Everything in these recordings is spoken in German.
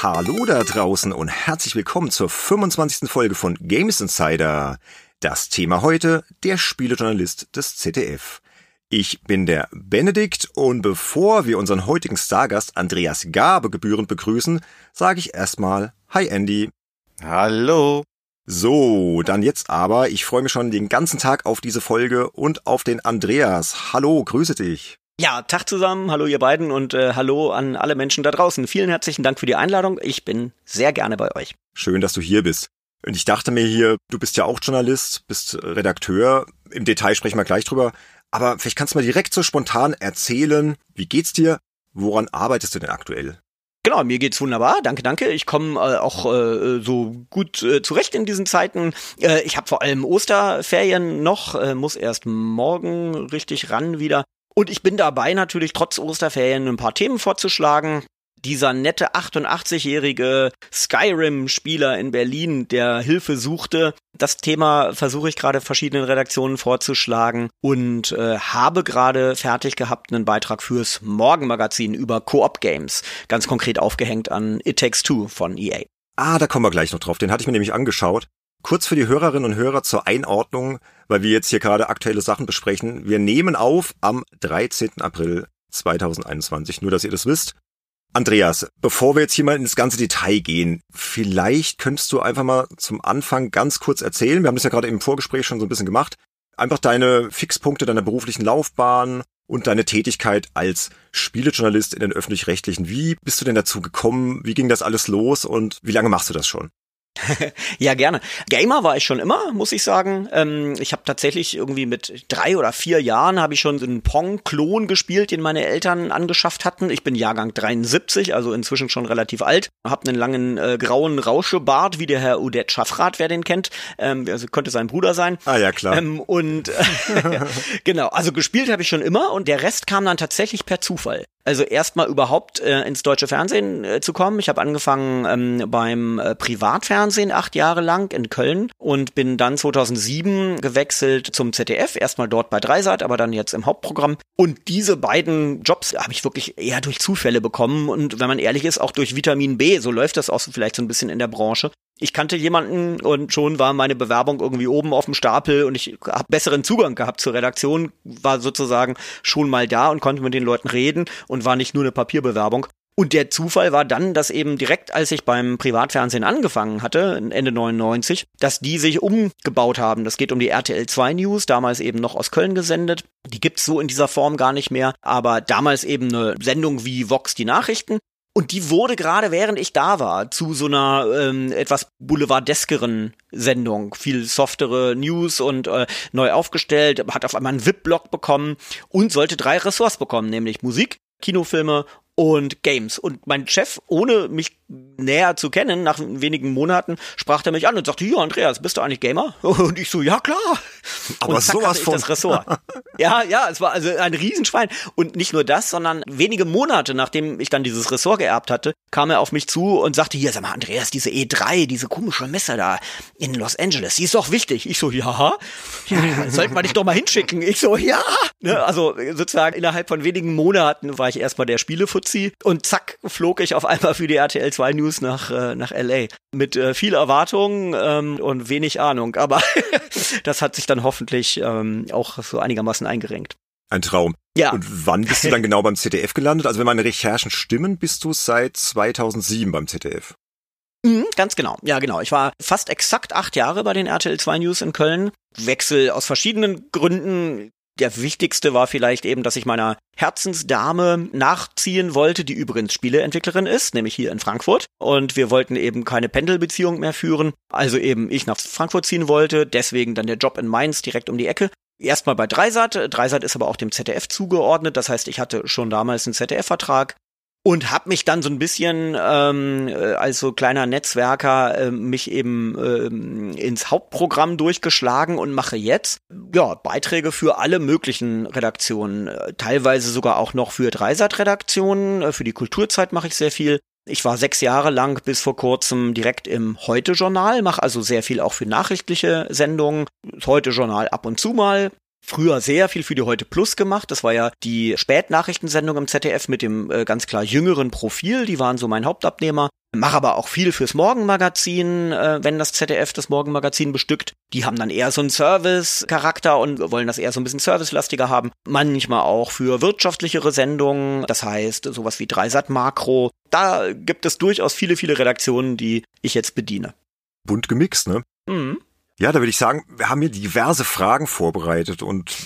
Hallo da draußen und herzlich willkommen zur 25. Folge von Games Insider. Das Thema heute, der Spielejournalist des ZDF. Ich bin der Benedikt und bevor wir unseren heutigen Stargast Andreas Gabe gebührend begrüßen, sage ich erstmal Hi Andy. Hallo. So, dann jetzt aber, ich freue mich schon den ganzen Tag auf diese Folge und auf den Andreas. Hallo, grüße dich. Ja, Tag zusammen, hallo ihr beiden und äh, hallo an alle Menschen da draußen. Vielen herzlichen Dank für die Einladung. Ich bin sehr gerne bei euch. Schön, dass du hier bist. Und ich dachte mir hier, du bist ja auch Journalist, bist Redakteur. Im Detail sprechen wir gleich drüber. Aber vielleicht kannst du mal direkt so spontan erzählen, wie geht's dir? Woran arbeitest du denn aktuell? Genau, mir geht's wunderbar. Danke, danke. Ich komme äh, auch äh, so gut äh, zurecht in diesen Zeiten. Äh, ich habe vor allem Osterferien noch, äh, muss erst morgen richtig ran wieder. Und ich bin dabei natürlich trotz Osterferien ein paar Themen vorzuschlagen dieser nette 88-jährige Skyrim-Spieler in Berlin, der Hilfe suchte. Das Thema versuche ich gerade verschiedenen Redaktionen vorzuschlagen und äh, habe gerade fertig gehabt einen Beitrag fürs Morgenmagazin über Coop-Games, ganz konkret aufgehängt an It Takes Two von EA. Ah, da kommen wir gleich noch drauf. Den hatte ich mir nämlich angeschaut. Kurz für die Hörerinnen und Hörer zur Einordnung, weil wir jetzt hier gerade aktuelle Sachen besprechen. Wir nehmen auf am 13. April 2021. Nur, dass ihr das wisst. Andreas, bevor wir jetzt hier mal ins ganze Detail gehen, vielleicht könntest du einfach mal zum Anfang ganz kurz erzählen, wir haben das ja gerade im Vorgespräch schon so ein bisschen gemacht, einfach deine Fixpunkte deiner beruflichen Laufbahn und deine Tätigkeit als Spielejournalist in den öffentlich-rechtlichen. Wie bist du denn dazu gekommen? Wie ging das alles los und wie lange machst du das schon? ja, gerne. Gamer war ich schon immer, muss ich sagen. Ähm, ich habe tatsächlich irgendwie mit drei oder vier Jahren habe ich schon so einen Pong-Klon gespielt, den meine Eltern angeschafft hatten. Ich bin Jahrgang 73, also inzwischen schon relativ alt. Hab einen langen äh, grauen Rauschebart, wie der Herr Udet Schaffrath, wer den kennt. Ähm, also könnte sein Bruder sein. Ah ja, klar. Ähm, und genau, also gespielt habe ich schon immer und der Rest kam dann tatsächlich per Zufall. Also erstmal überhaupt äh, ins deutsche Fernsehen äh, zu kommen. Ich habe angefangen ähm, beim äh, Privatfernsehen acht Jahre lang in Köln und bin dann 2007 gewechselt zum ZDF. Erstmal dort bei Dreisat, aber dann jetzt im Hauptprogramm. Und diese beiden Jobs habe ich wirklich eher durch Zufälle bekommen und wenn man ehrlich ist, auch durch Vitamin B. So läuft das auch so vielleicht so ein bisschen in der Branche ich kannte jemanden und schon war meine Bewerbung irgendwie oben auf dem Stapel und ich habe besseren Zugang gehabt zur Redaktion, war sozusagen schon mal da und konnte mit den Leuten reden und war nicht nur eine Papierbewerbung. Und der Zufall war dann, dass eben direkt als ich beim Privatfernsehen angefangen hatte, Ende 99, dass die sich umgebaut haben. Das geht um die RTL 2 News, damals eben noch aus Köln gesendet. Die gibt's so in dieser Form gar nicht mehr, aber damals eben eine Sendung wie Vox die Nachrichten. Und die wurde gerade während ich da war zu so einer ähm, etwas boulevardeskeren Sendung, viel softere News und äh, neu aufgestellt, hat auf einmal einen VIP-Blog bekommen und sollte drei Ressorts bekommen, nämlich Musik, Kinofilme und Games. Und mein Chef, ohne mich näher zu kennen, nach wenigen Monaten, sprach er mich an und sagte, ja, Andreas, bist du eigentlich Gamer? Und ich so, ja, klar. Aber und zack, sowas von. das Ressort. ja, ja, es war also ein Riesenschwein. Und nicht nur das, sondern wenige Monate, nachdem ich dann dieses Ressort geerbt hatte, kam er auf mich zu und sagte, hier, sag mal, Andreas, diese E3, diese komische Messe da in Los Angeles, die ist doch wichtig. Ich so, ja, ja, sollten wir dich doch mal hinschicken. Ich so, ja. Ne, also sozusagen innerhalb von wenigen Monaten war ich erstmal der Spielefutz Fuzzi und zack flog ich auf einmal für die RTL 2 News nach, äh, nach LA. Mit äh, viel Erwartung ähm, und wenig Ahnung, aber das hat sich dann hoffentlich ähm, auch so einigermaßen eingerenkt. Ein Traum. Ja. Und wann bist du dann genau beim ZDF gelandet? Also wenn meine Recherchen stimmen, bist du seit 2007 beim ZDF. Mhm, ganz genau. Ja, genau. Ich war fast exakt acht Jahre bei den RTL 2 News in Köln. Wechsel aus verschiedenen Gründen der wichtigste war vielleicht eben, dass ich meiner Herzensdame nachziehen wollte, die übrigens Spieleentwicklerin ist, nämlich hier in Frankfurt. Und wir wollten eben keine Pendelbeziehung mehr führen. Also eben ich nach Frankfurt ziehen wollte, deswegen dann der Job in Mainz direkt um die Ecke. Erstmal bei Dreisat. Dreisat ist aber auch dem ZDF zugeordnet. Das heißt, ich hatte schon damals einen ZDF-Vertrag und habe mich dann so ein bisschen ähm, äh, als so kleiner Netzwerker äh, mich eben ähm, ins Hauptprogramm durchgeschlagen und mache jetzt ja Beiträge für alle möglichen Redaktionen, äh, teilweise sogar auch noch für Dreisat-Redaktionen, äh, für die Kulturzeit mache ich sehr viel. Ich war sechs Jahre lang bis vor kurzem direkt im Heute-Journal, mache also sehr viel auch für nachrichtliche Sendungen. Heute-Journal ab und zu mal früher sehr viel für die Heute Plus gemacht. Das war ja die Spätnachrichtensendung im ZDF mit dem äh, ganz klar jüngeren Profil. Die waren so mein Hauptabnehmer. Mache aber auch viel fürs Morgenmagazin, äh, wenn das ZDF das Morgenmagazin bestückt. Die haben dann eher so einen Service-Charakter und wollen das eher so ein bisschen servicelastiger haben. Manchmal auch für wirtschaftlichere Sendungen, das heißt sowas wie Dreisat Makro. Da gibt es durchaus viele, viele Redaktionen, die ich jetzt bediene. Bunt gemixt, ne? Mhm. Ja, da würde ich sagen, wir haben hier diverse Fragen vorbereitet und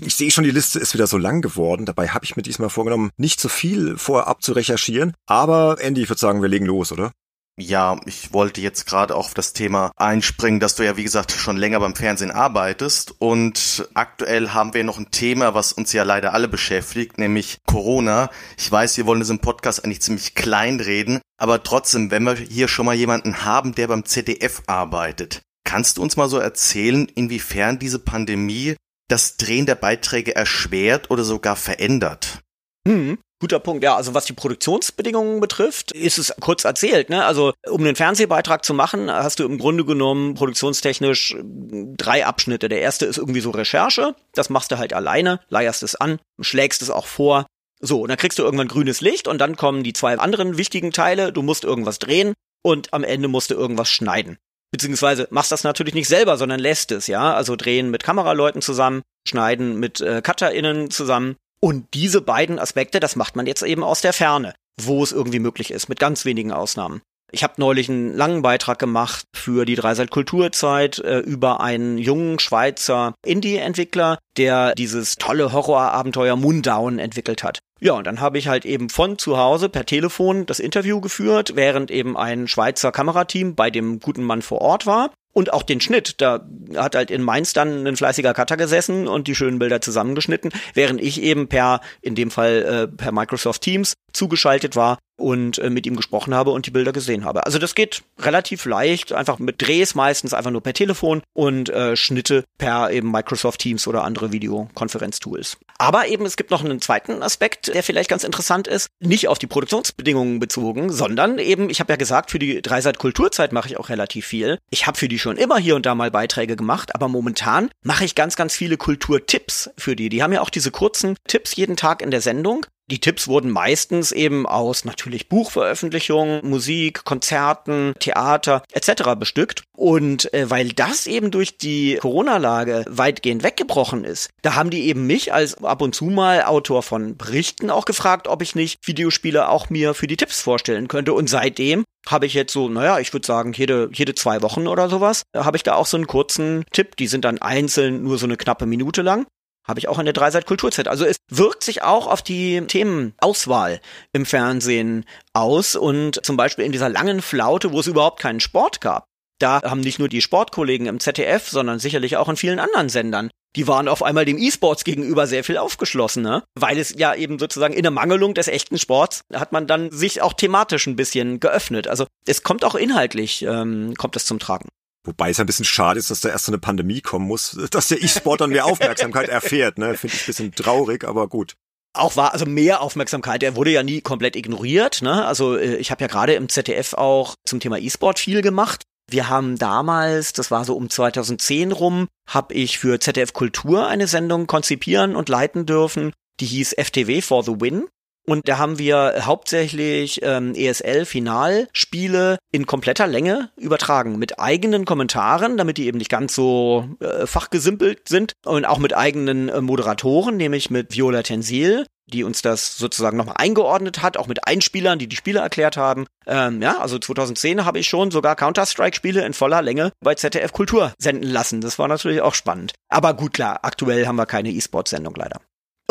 ich sehe schon, die Liste ist wieder so lang geworden. Dabei habe ich mir diesmal vorgenommen, nicht so viel vorab zu recherchieren. Aber Andy, ich würde sagen, wir legen los, oder? Ja, ich wollte jetzt gerade auf das Thema einspringen, dass du ja, wie gesagt, schon länger beim Fernsehen arbeitest. Und aktuell haben wir noch ein Thema, was uns ja leider alle beschäftigt, nämlich Corona. Ich weiß, wir wollen es im Podcast eigentlich ziemlich klein reden, aber trotzdem, wenn wir hier schon mal jemanden haben, der beim ZDF arbeitet, Kannst du uns mal so erzählen, inwiefern diese Pandemie das Drehen der Beiträge erschwert oder sogar verändert? Hm. Guter Punkt, ja. Also was die Produktionsbedingungen betrifft, ist es kurz erzählt. Ne? Also um einen Fernsehbeitrag zu machen, hast du im Grunde genommen produktionstechnisch drei Abschnitte. Der erste ist irgendwie so Recherche. Das machst du halt alleine, leierst es an, schlägst es auch vor. So, und dann kriegst du irgendwann grünes Licht und dann kommen die zwei anderen wichtigen Teile. Du musst irgendwas drehen und am Ende musst du irgendwas schneiden beziehungsweise machst das natürlich nicht selber, sondern lässt es, ja, also drehen mit Kameraleuten zusammen, schneiden mit äh, CutterInnen zusammen und diese beiden Aspekte, das macht man jetzt eben aus der Ferne, wo es irgendwie möglich ist, mit ganz wenigen Ausnahmen. Ich habe neulich einen langen Beitrag gemacht für die Dreiseit Kulturzeit äh, über einen jungen Schweizer Indie-Entwickler, der dieses tolle Horrorabenteuer Moondown entwickelt hat. Ja, und dann habe ich halt eben von zu Hause per Telefon das Interview geführt, während eben ein Schweizer Kamerateam bei dem guten Mann vor Ort war. Und auch den Schnitt, da hat halt in Mainz dann ein fleißiger Cutter gesessen und die schönen Bilder zusammengeschnitten, während ich eben per, in dem Fall äh, per Microsoft Teams zugeschaltet war und äh, mit ihm gesprochen habe und die Bilder gesehen habe. Also das geht relativ leicht, einfach mit Drehs meistens einfach nur per Telefon und äh, Schnitte per eben Microsoft Teams oder andere Videokonferenztools. Aber eben es gibt noch einen zweiten Aspekt, der vielleicht ganz interessant ist, nicht auf die Produktionsbedingungen bezogen, sondern eben, ich habe ja gesagt, für die Dreiseit Kulturzeit mache ich auch relativ viel. Ich habe für die schon immer hier und da mal Beiträge gemacht, aber momentan mache ich ganz, ganz viele Kulturtipps für die. Die haben ja auch diese kurzen Tipps jeden Tag in der Sendung die Tipps wurden meistens eben aus natürlich Buchveröffentlichungen, Musik, Konzerten, Theater etc. bestückt. Und äh, weil das eben durch die Corona-Lage weitgehend weggebrochen ist, da haben die eben mich als ab und zu mal Autor von Berichten auch gefragt, ob ich nicht Videospiele auch mir für die Tipps vorstellen könnte. Und seitdem habe ich jetzt so, naja, ich würde sagen, jede, jede zwei Wochen oder sowas, habe ich da auch so einen kurzen Tipp. Die sind dann einzeln nur so eine knappe Minute lang. Habe ich auch in der Dreiseit Kulturzeit. Also es wirkt sich auch auf die Themenauswahl im Fernsehen aus und zum Beispiel in dieser langen Flaute, wo es überhaupt keinen Sport gab. Da haben nicht nur die Sportkollegen im ZDF, sondern sicherlich auch in vielen anderen Sendern. Die waren auf einmal dem E-Sports gegenüber sehr viel aufgeschlossener, weil es ja eben sozusagen in der Mangelung des echten Sports hat man dann sich auch thematisch ein bisschen geöffnet. Also es kommt auch inhaltlich, ähm, kommt es zum Tragen. Wobei es ein bisschen schade ist, dass da erst so eine Pandemie kommen muss, dass der E-Sport dann mehr Aufmerksamkeit erfährt. Ne? Finde ich ein bisschen traurig, aber gut auch war also mehr Aufmerksamkeit. Er wurde ja nie komplett ignoriert. Ne? Also äh, ich habe ja gerade im ZDF auch zum Thema E-Sport viel gemacht. Wir haben damals, das war so um 2010 rum, habe ich für ZDF Kultur eine Sendung konzipieren und leiten dürfen. Die hieß FTW for the Win. Und da haben wir hauptsächlich ähm, ESL-Finalspiele in kompletter Länge übertragen, mit eigenen Kommentaren, damit die eben nicht ganz so äh, fachgesimpelt sind und auch mit eigenen äh, Moderatoren, nämlich mit Viola Tensil, die uns das sozusagen nochmal eingeordnet hat, auch mit Einspielern, die die Spiele erklärt haben. Ähm, ja, also 2010 habe ich schon sogar Counter-Strike-Spiele in voller Länge bei ZDF Kultur senden lassen. Das war natürlich auch spannend. Aber gut, klar, aktuell haben wir keine E-Sport-Sendung leider.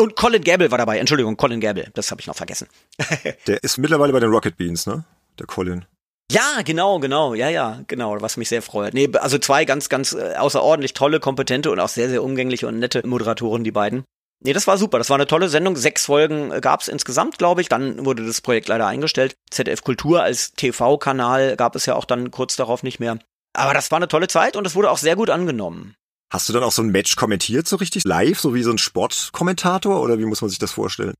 Und Colin Gable war dabei. Entschuldigung, Colin Gable. Das habe ich noch vergessen. Der ist mittlerweile bei den Rocket Beans, ne? Der Colin. Ja, genau, genau, ja, ja, genau, was mich sehr freut. Nee, also zwei ganz, ganz äh, außerordentlich tolle, kompetente und auch sehr, sehr umgängliche und nette Moderatoren, die beiden. Nee, das war super. Das war eine tolle Sendung. Sechs Folgen äh, gab es insgesamt, glaube ich. Dann wurde das Projekt leider eingestellt. ZDF Kultur als TV-Kanal gab es ja auch dann kurz darauf nicht mehr. Aber das war eine tolle Zeit und es wurde auch sehr gut angenommen. Hast du dann auch so ein Match kommentiert, so richtig live, so wie so ein Sportkommentator oder wie muss man sich das vorstellen?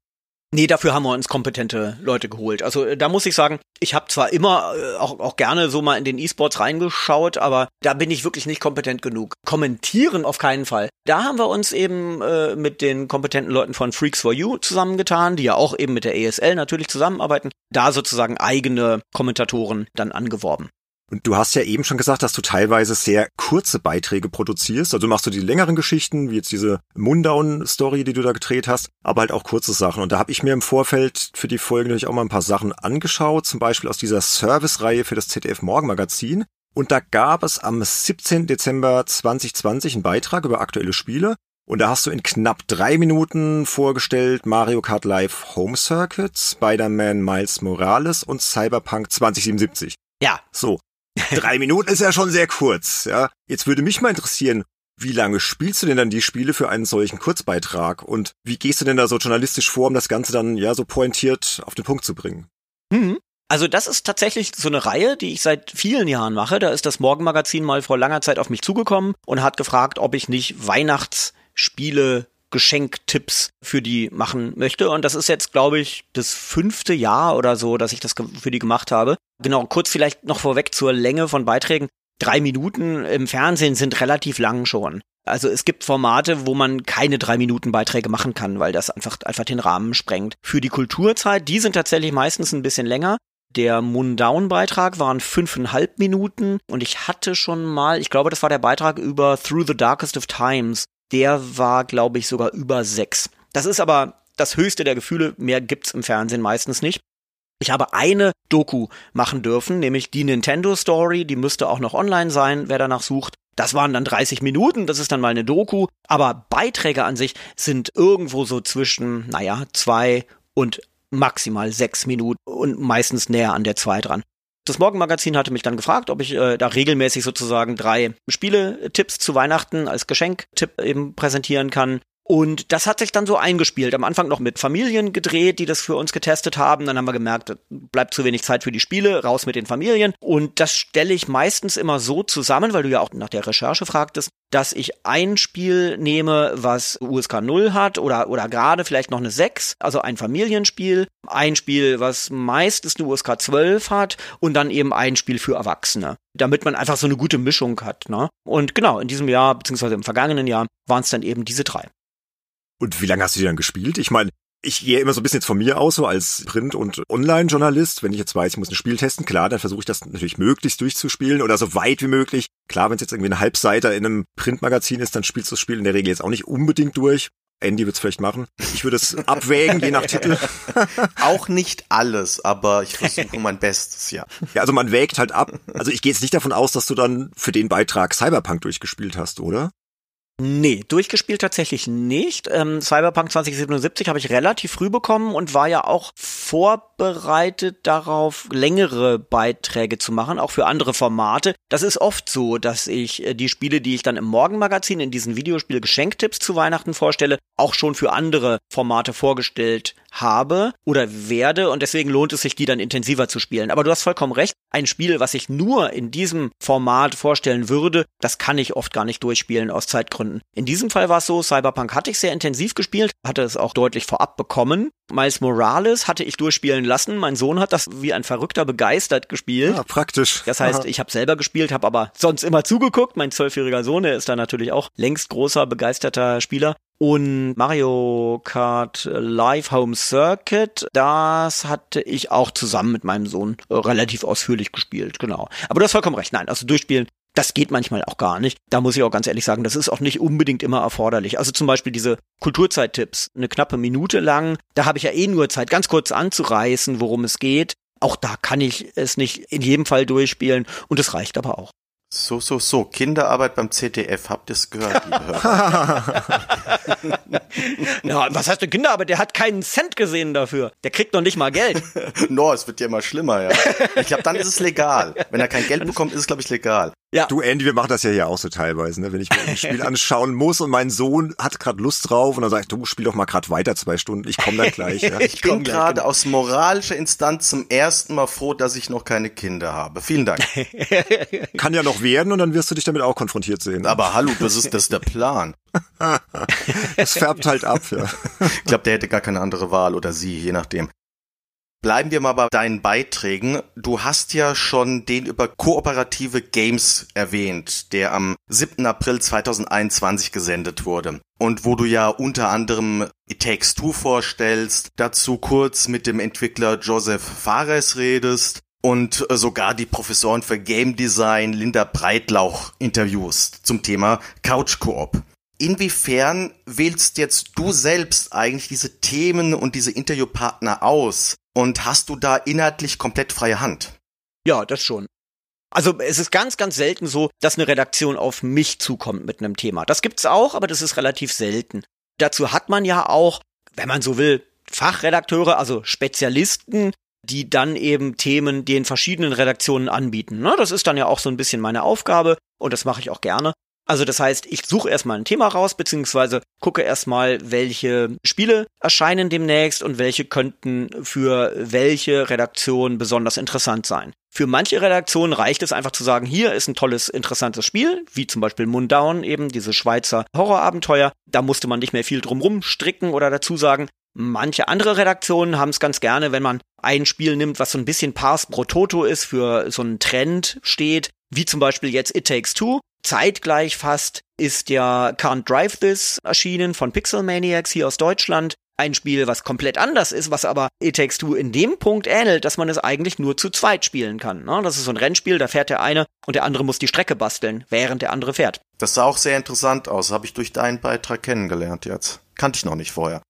Nee, dafür haben wir uns kompetente Leute geholt. Also äh, da muss ich sagen, ich habe zwar immer äh, auch, auch gerne so mal in den E-Sports reingeschaut, aber da bin ich wirklich nicht kompetent genug. Kommentieren auf keinen Fall. Da haben wir uns eben äh, mit den kompetenten Leuten von Freaks for You zusammengetan, die ja auch eben mit der ESL natürlich zusammenarbeiten, da sozusagen eigene Kommentatoren dann angeworben. Und du hast ja eben schon gesagt, dass du teilweise sehr kurze Beiträge produzierst. Also machst du die längeren Geschichten, wie jetzt diese Mundown-Story, die du da gedreht hast, aber halt auch kurze Sachen. Und da habe ich mir im Vorfeld für die Folge natürlich auch mal ein paar Sachen angeschaut, zum Beispiel aus dieser Service-Reihe für das ZDF Morgenmagazin. Und da gab es am 17. Dezember 2020 einen Beitrag über aktuelle Spiele. Und da hast du in knapp drei Minuten vorgestellt Mario Kart Live Home Circuit, Spider-Man Miles Morales und Cyberpunk 2077. Ja. So. Drei Minuten ist ja schon sehr kurz, ja. Jetzt würde mich mal interessieren, wie lange spielst du denn dann die Spiele für einen solchen Kurzbeitrag und wie gehst du denn da so journalistisch vor, um das Ganze dann ja so pointiert auf den Punkt zu bringen? Mhm. Also das ist tatsächlich so eine Reihe, die ich seit vielen Jahren mache. Da ist das Morgenmagazin mal vor langer Zeit auf mich zugekommen und hat gefragt, ob ich nicht Weihnachtsspiele Geschenktipps für die machen möchte. Und das ist jetzt, glaube ich, das fünfte Jahr oder so, dass ich das für die gemacht habe. Genau, kurz vielleicht noch vorweg zur Länge von Beiträgen. Drei Minuten im Fernsehen sind relativ lang schon. Also es gibt Formate, wo man keine drei Minuten Beiträge machen kann, weil das einfach, einfach den Rahmen sprengt. Für die Kulturzeit, die sind tatsächlich meistens ein bisschen länger. Der Mundown-Beitrag waren fünfeinhalb Minuten und ich hatte schon mal, ich glaube, das war der Beitrag über Through the Darkest of Times der war, glaube ich, sogar über sechs. Das ist aber das höchste der Gefühle, mehr gibt's im Fernsehen meistens nicht. Ich habe eine Doku machen dürfen, nämlich die Nintendo Story, die müsste auch noch online sein, wer danach sucht. Das waren dann 30 Minuten, das ist dann mal eine Doku, aber Beiträge an sich sind irgendwo so zwischen, naja, zwei und maximal sechs Minuten und meistens näher an der zwei dran. Das Morgenmagazin hatte mich dann gefragt, ob ich äh, da regelmäßig sozusagen drei Spiele-Tipps zu Weihnachten als Geschenk-Tipp eben präsentieren kann. Und das hat sich dann so eingespielt. Am Anfang noch mit Familien gedreht, die das für uns getestet haben. Dann haben wir gemerkt, bleibt zu wenig Zeit für die Spiele, raus mit den Familien. Und das stelle ich meistens immer so zusammen, weil du ja auch nach der Recherche fragtest, dass ich ein Spiel nehme, was USK 0 hat oder, oder gerade vielleicht noch eine 6, also ein Familienspiel, ein Spiel, was meistens eine USK 12 hat und dann eben ein Spiel für Erwachsene, damit man einfach so eine gute Mischung hat. Ne? Und genau, in diesem Jahr, beziehungsweise im vergangenen Jahr, waren es dann eben diese drei. Und wie lange hast du die dann gespielt? Ich meine, ich gehe immer so ein bisschen jetzt von mir aus, so als Print- und Online-Journalist. Wenn ich jetzt weiß, ich muss ein Spiel testen, klar, dann versuche ich das natürlich möglichst durchzuspielen oder so weit wie möglich. Klar, wenn es jetzt irgendwie ein Halbseiter in einem Printmagazin ist, dann spielst du das Spiel in der Regel jetzt auch nicht unbedingt durch. Andy wird es vielleicht machen. Ich würde es abwägen, je nach Titel. Auch nicht alles, aber ich versuche mein Bestes, ja. Ja, also man wägt halt ab. Also ich gehe jetzt nicht davon aus, dass du dann für den Beitrag Cyberpunk durchgespielt hast, oder? Nee, durchgespielt tatsächlich nicht. Ähm, Cyberpunk 2077 habe ich relativ früh bekommen und war ja auch vorbereitet darauf, längere Beiträge zu machen, auch für andere Formate. Das ist oft so, dass ich äh, die Spiele, die ich dann im Morgenmagazin in diesen Videospiel-Geschenktipps zu Weihnachten vorstelle, auch schon für andere Formate vorgestellt habe oder werde und deswegen lohnt es sich, die dann intensiver zu spielen. Aber du hast vollkommen recht, ein Spiel, was ich nur in diesem Format vorstellen würde, das kann ich oft gar nicht durchspielen aus Zeitgründen. In diesem Fall war es so, Cyberpunk hatte ich sehr intensiv gespielt, hatte es auch deutlich vorab bekommen. Miles Morales hatte ich durchspielen lassen. Mein Sohn hat das wie ein Verrückter begeistert gespielt. Ja, praktisch. Das heißt, ich habe selber gespielt, habe aber sonst immer zugeguckt. Mein zwölfjähriger Sohn, der ist da natürlich auch längst großer, begeisterter Spieler. Und Mario Kart Live Home Circuit, das hatte ich auch zusammen mit meinem Sohn äh, relativ ausführlich gespielt, genau. Aber du hast vollkommen recht, nein, also durchspielen, das geht manchmal auch gar nicht. Da muss ich auch ganz ehrlich sagen, das ist auch nicht unbedingt immer erforderlich. Also zum Beispiel diese Kulturzeittipps, eine knappe Minute lang, da habe ich ja eh nur Zeit, ganz kurz anzureißen, worum es geht. Auch da kann ich es nicht in jedem Fall durchspielen und es reicht aber auch. So, so, so. Kinderarbeit beim ZDF. Habt ihr es gehört, liebe Hörer? ja, was heißt denn Kinderarbeit? Der hat keinen Cent gesehen dafür. Der kriegt noch nicht mal Geld. no, es wird ja immer schlimmer, ja. Ich glaube, dann ist es legal. Wenn er kein Geld bekommt, ist es, glaube ich, legal. Ja. Du, Andy, wir machen das ja hier auch so teilweise, ne? wenn ich mir ein Spiel anschauen muss und mein Sohn hat gerade Lust drauf und dann sage ich, du spiel doch mal gerade weiter zwei Stunden, ich komme dann gleich. Ja? ich, bin gerade genau. aus moralischer Instanz zum ersten Mal froh, dass ich noch keine Kinder habe. Vielen Dank. Kann ja noch werden und dann wirst du dich damit auch konfrontiert sehen. Aber hallo, das ist das ist der Plan. das färbt halt ab, ja. Ich glaube, der hätte gar keine andere Wahl oder sie, je nachdem. Bleiben wir mal bei deinen Beiträgen. Du hast ja schon den über kooperative Games erwähnt, der am 7. April 2021 gesendet wurde. Und wo du ja unter anderem It Takes Two vorstellst, dazu kurz mit dem Entwickler Joseph Fares redest und sogar die Professorin für Game Design Linda Breitlauch interviews zum Thema Couch Coop. Inwiefern wählst jetzt du selbst eigentlich diese Themen und diese Interviewpartner aus? Und hast du da inhaltlich komplett freie Hand? Ja, das schon. Also es ist ganz, ganz selten so, dass eine Redaktion auf mich zukommt mit einem Thema. Das gibt's auch, aber das ist relativ selten. Dazu hat man ja auch, wenn man so will, Fachredakteure, also Spezialisten, die dann eben Themen den verschiedenen Redaktionen anbieten. Ne, das ist dann ja auch so ein bisschen meine Aufgabe und das mache ich auch gerne. Also das heißt, ich suche erstmal ein Thema raus, beziehungsweise gucke erstmal, welche Spiele erscheinen demnächst und welche könnten für welche Redaktion besonders interessant sein. Für manche Redaktionen reicht es einfach zu sagen, hier ist ein tolles, interessantes Spiel, wie zum Beispiel Mundown, eben diese Schweizer Horrorabenteuer. Da musste man nicht mehr viel drumrum stricken oder dazu sagen. Manche andere Redaktionen haben es ganz gerne, wenn man ein Spiel nimmt, was so ein bisschen Pars pro Toto ist, für so einen Trend steht, wie zum Beispiel jetzt It Takes Two. Zeitgleich fast ist ja Can't Drive This erschienen von Pixel Maniacs hier aus Deutschland. Ein Spiel, was komplett anders ist, was aber It Takes Two in dem Punkt ähnelt, dass man es eigentlich nur zu zweit spielen kann. Ne? Das ist so ein Rennspiel, da fährt der eine und der andere muss die Strecke basteln, während der andere fährt. Das sah auch sehr interessant aus, habe ich durch deinen Beitrag kennengelernt jetzt. Kannte ich noch nicht vorher.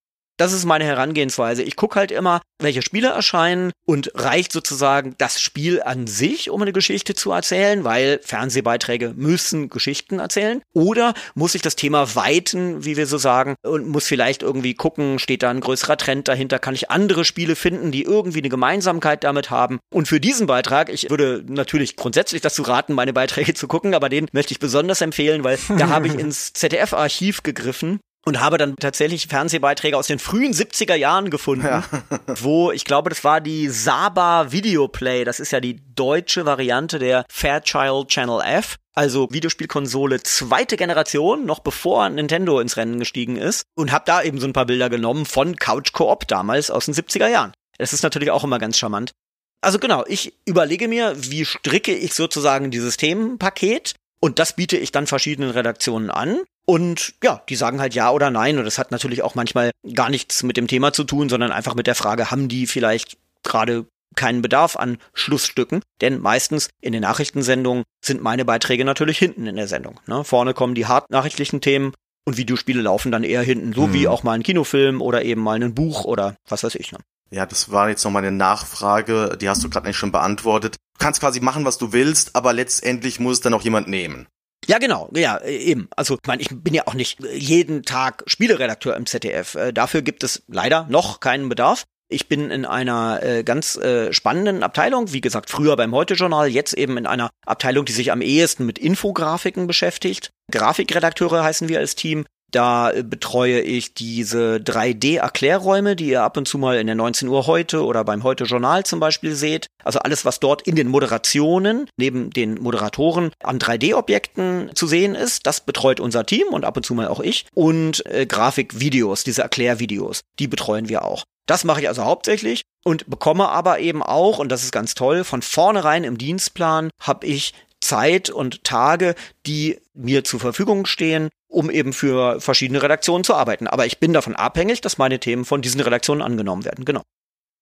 Das ist meine Herangehensweise. Ich gucke halt immer, welche Spiele erscheinen und reicht sozusagen das Spiel an sich, um eine Geschichte zu erzählen, weil Fernsehbeiträge müssen Geschichten erzählen. Oder muss ich das Thema weiten, wie wir so sagen, und muss vielleicht irgendwie gucken, steht da ein größerer Trend dahinter, kann ich andere Spiele finden, die irgendwie eine Gemeinsamkeit damit haben. Und für diesen Beitrag, ich würde natürlich grundsätzlich dazu raten, meine Beiträge zu gucken, aber den möchte ich besonders empfehlen, weil da habe ich ins ZDF-Archiv gegriffen und habe dann tatsächlich Fernsehbeiträge aus den frühen 70er Jahren gefunden, ja. wo ich glaube, das war die Saba Videoplay, das ist ja die deutsche Variante der Fairchild Channel F, also Videospielkonsole zweite Generation, noch bevor Nintendo ins Rennen gestiegen ist und habe da eben so ein paar Bilder genommen von Couch Coop damals aus den 70er Jahren. Das ist natürlich auch immer ganz charmant. Also genau, ich überlege mir, wie stricke ich sozusagen dieses Themenpaket und das biete ich dann verschiedenen Redaktionen an. Und ja, die sagen halt ja oder nein. Und das hat natürlich auch manchmal gar nichts mit dem Thema zu tun, sondern einfach mit der Frage, haben die vielleicht gerade keinen Bedarf an Schlussstücken? Denn meistens in den Nachrichtensendungen sind meine Beiträge natürlich hinten in der Sendung. Ne? Vorne kommen die hartnachrichtlichen Themen und Videospiele laufen dann eher hinten, so hm. wie auch mal ein Kinofilm oder eben mal ein Buch oder was weiß ich. Ne? Ja, das war jetzt noch mal eine Nachfrage, die hast du gerade eigentlich schon beantwortet kannst quasi machen, was du willst, aber letztendlich muss es dann auch jemand nehmen. Ja, genau, ja, eben. Also, ich meine, ich bin ja auch nicht jeden Tag Spieleredakteur im ZDF. Äh, dafür gibt es leider noch keinen Bedarf. Ich bin in einer äh, ganz äh, spannenden Abteilung, wie gesagt, früher beim Heute-Journal, jetzt eben in einer Abteilung, die sich am ehesten mit Infografiken beschäftigt. Grafikredakteure heißen wir als Team. Da äh, betreue ich diese 3D-Erklärräume, die ihr ab und zu mal in der 19 Uhr heute oder beim Heute Journal zum Beispiel seht. Also alles, was dort in den Moderationen, neben den Moderatoren, an 3D-Objekten zu sehen ist, das betreut unser Team und ab und zu mal auch ich. Und äh, Grafikvideos, diese Erklärvideos, die betreuen wir auch. Das mache ich also hauptsächlich und bekomme aber eben auch, und das ist ganz toll, von vornherein im Dienstplan habe ich Zeit und Tage, die mir zur Verfügung stehen, um eben für verschiedene Redaktionen zu arbeiten. Aber ich bin davon abhängig, dass meine Themen von diesen Redaktionen angenommen werden. Genau.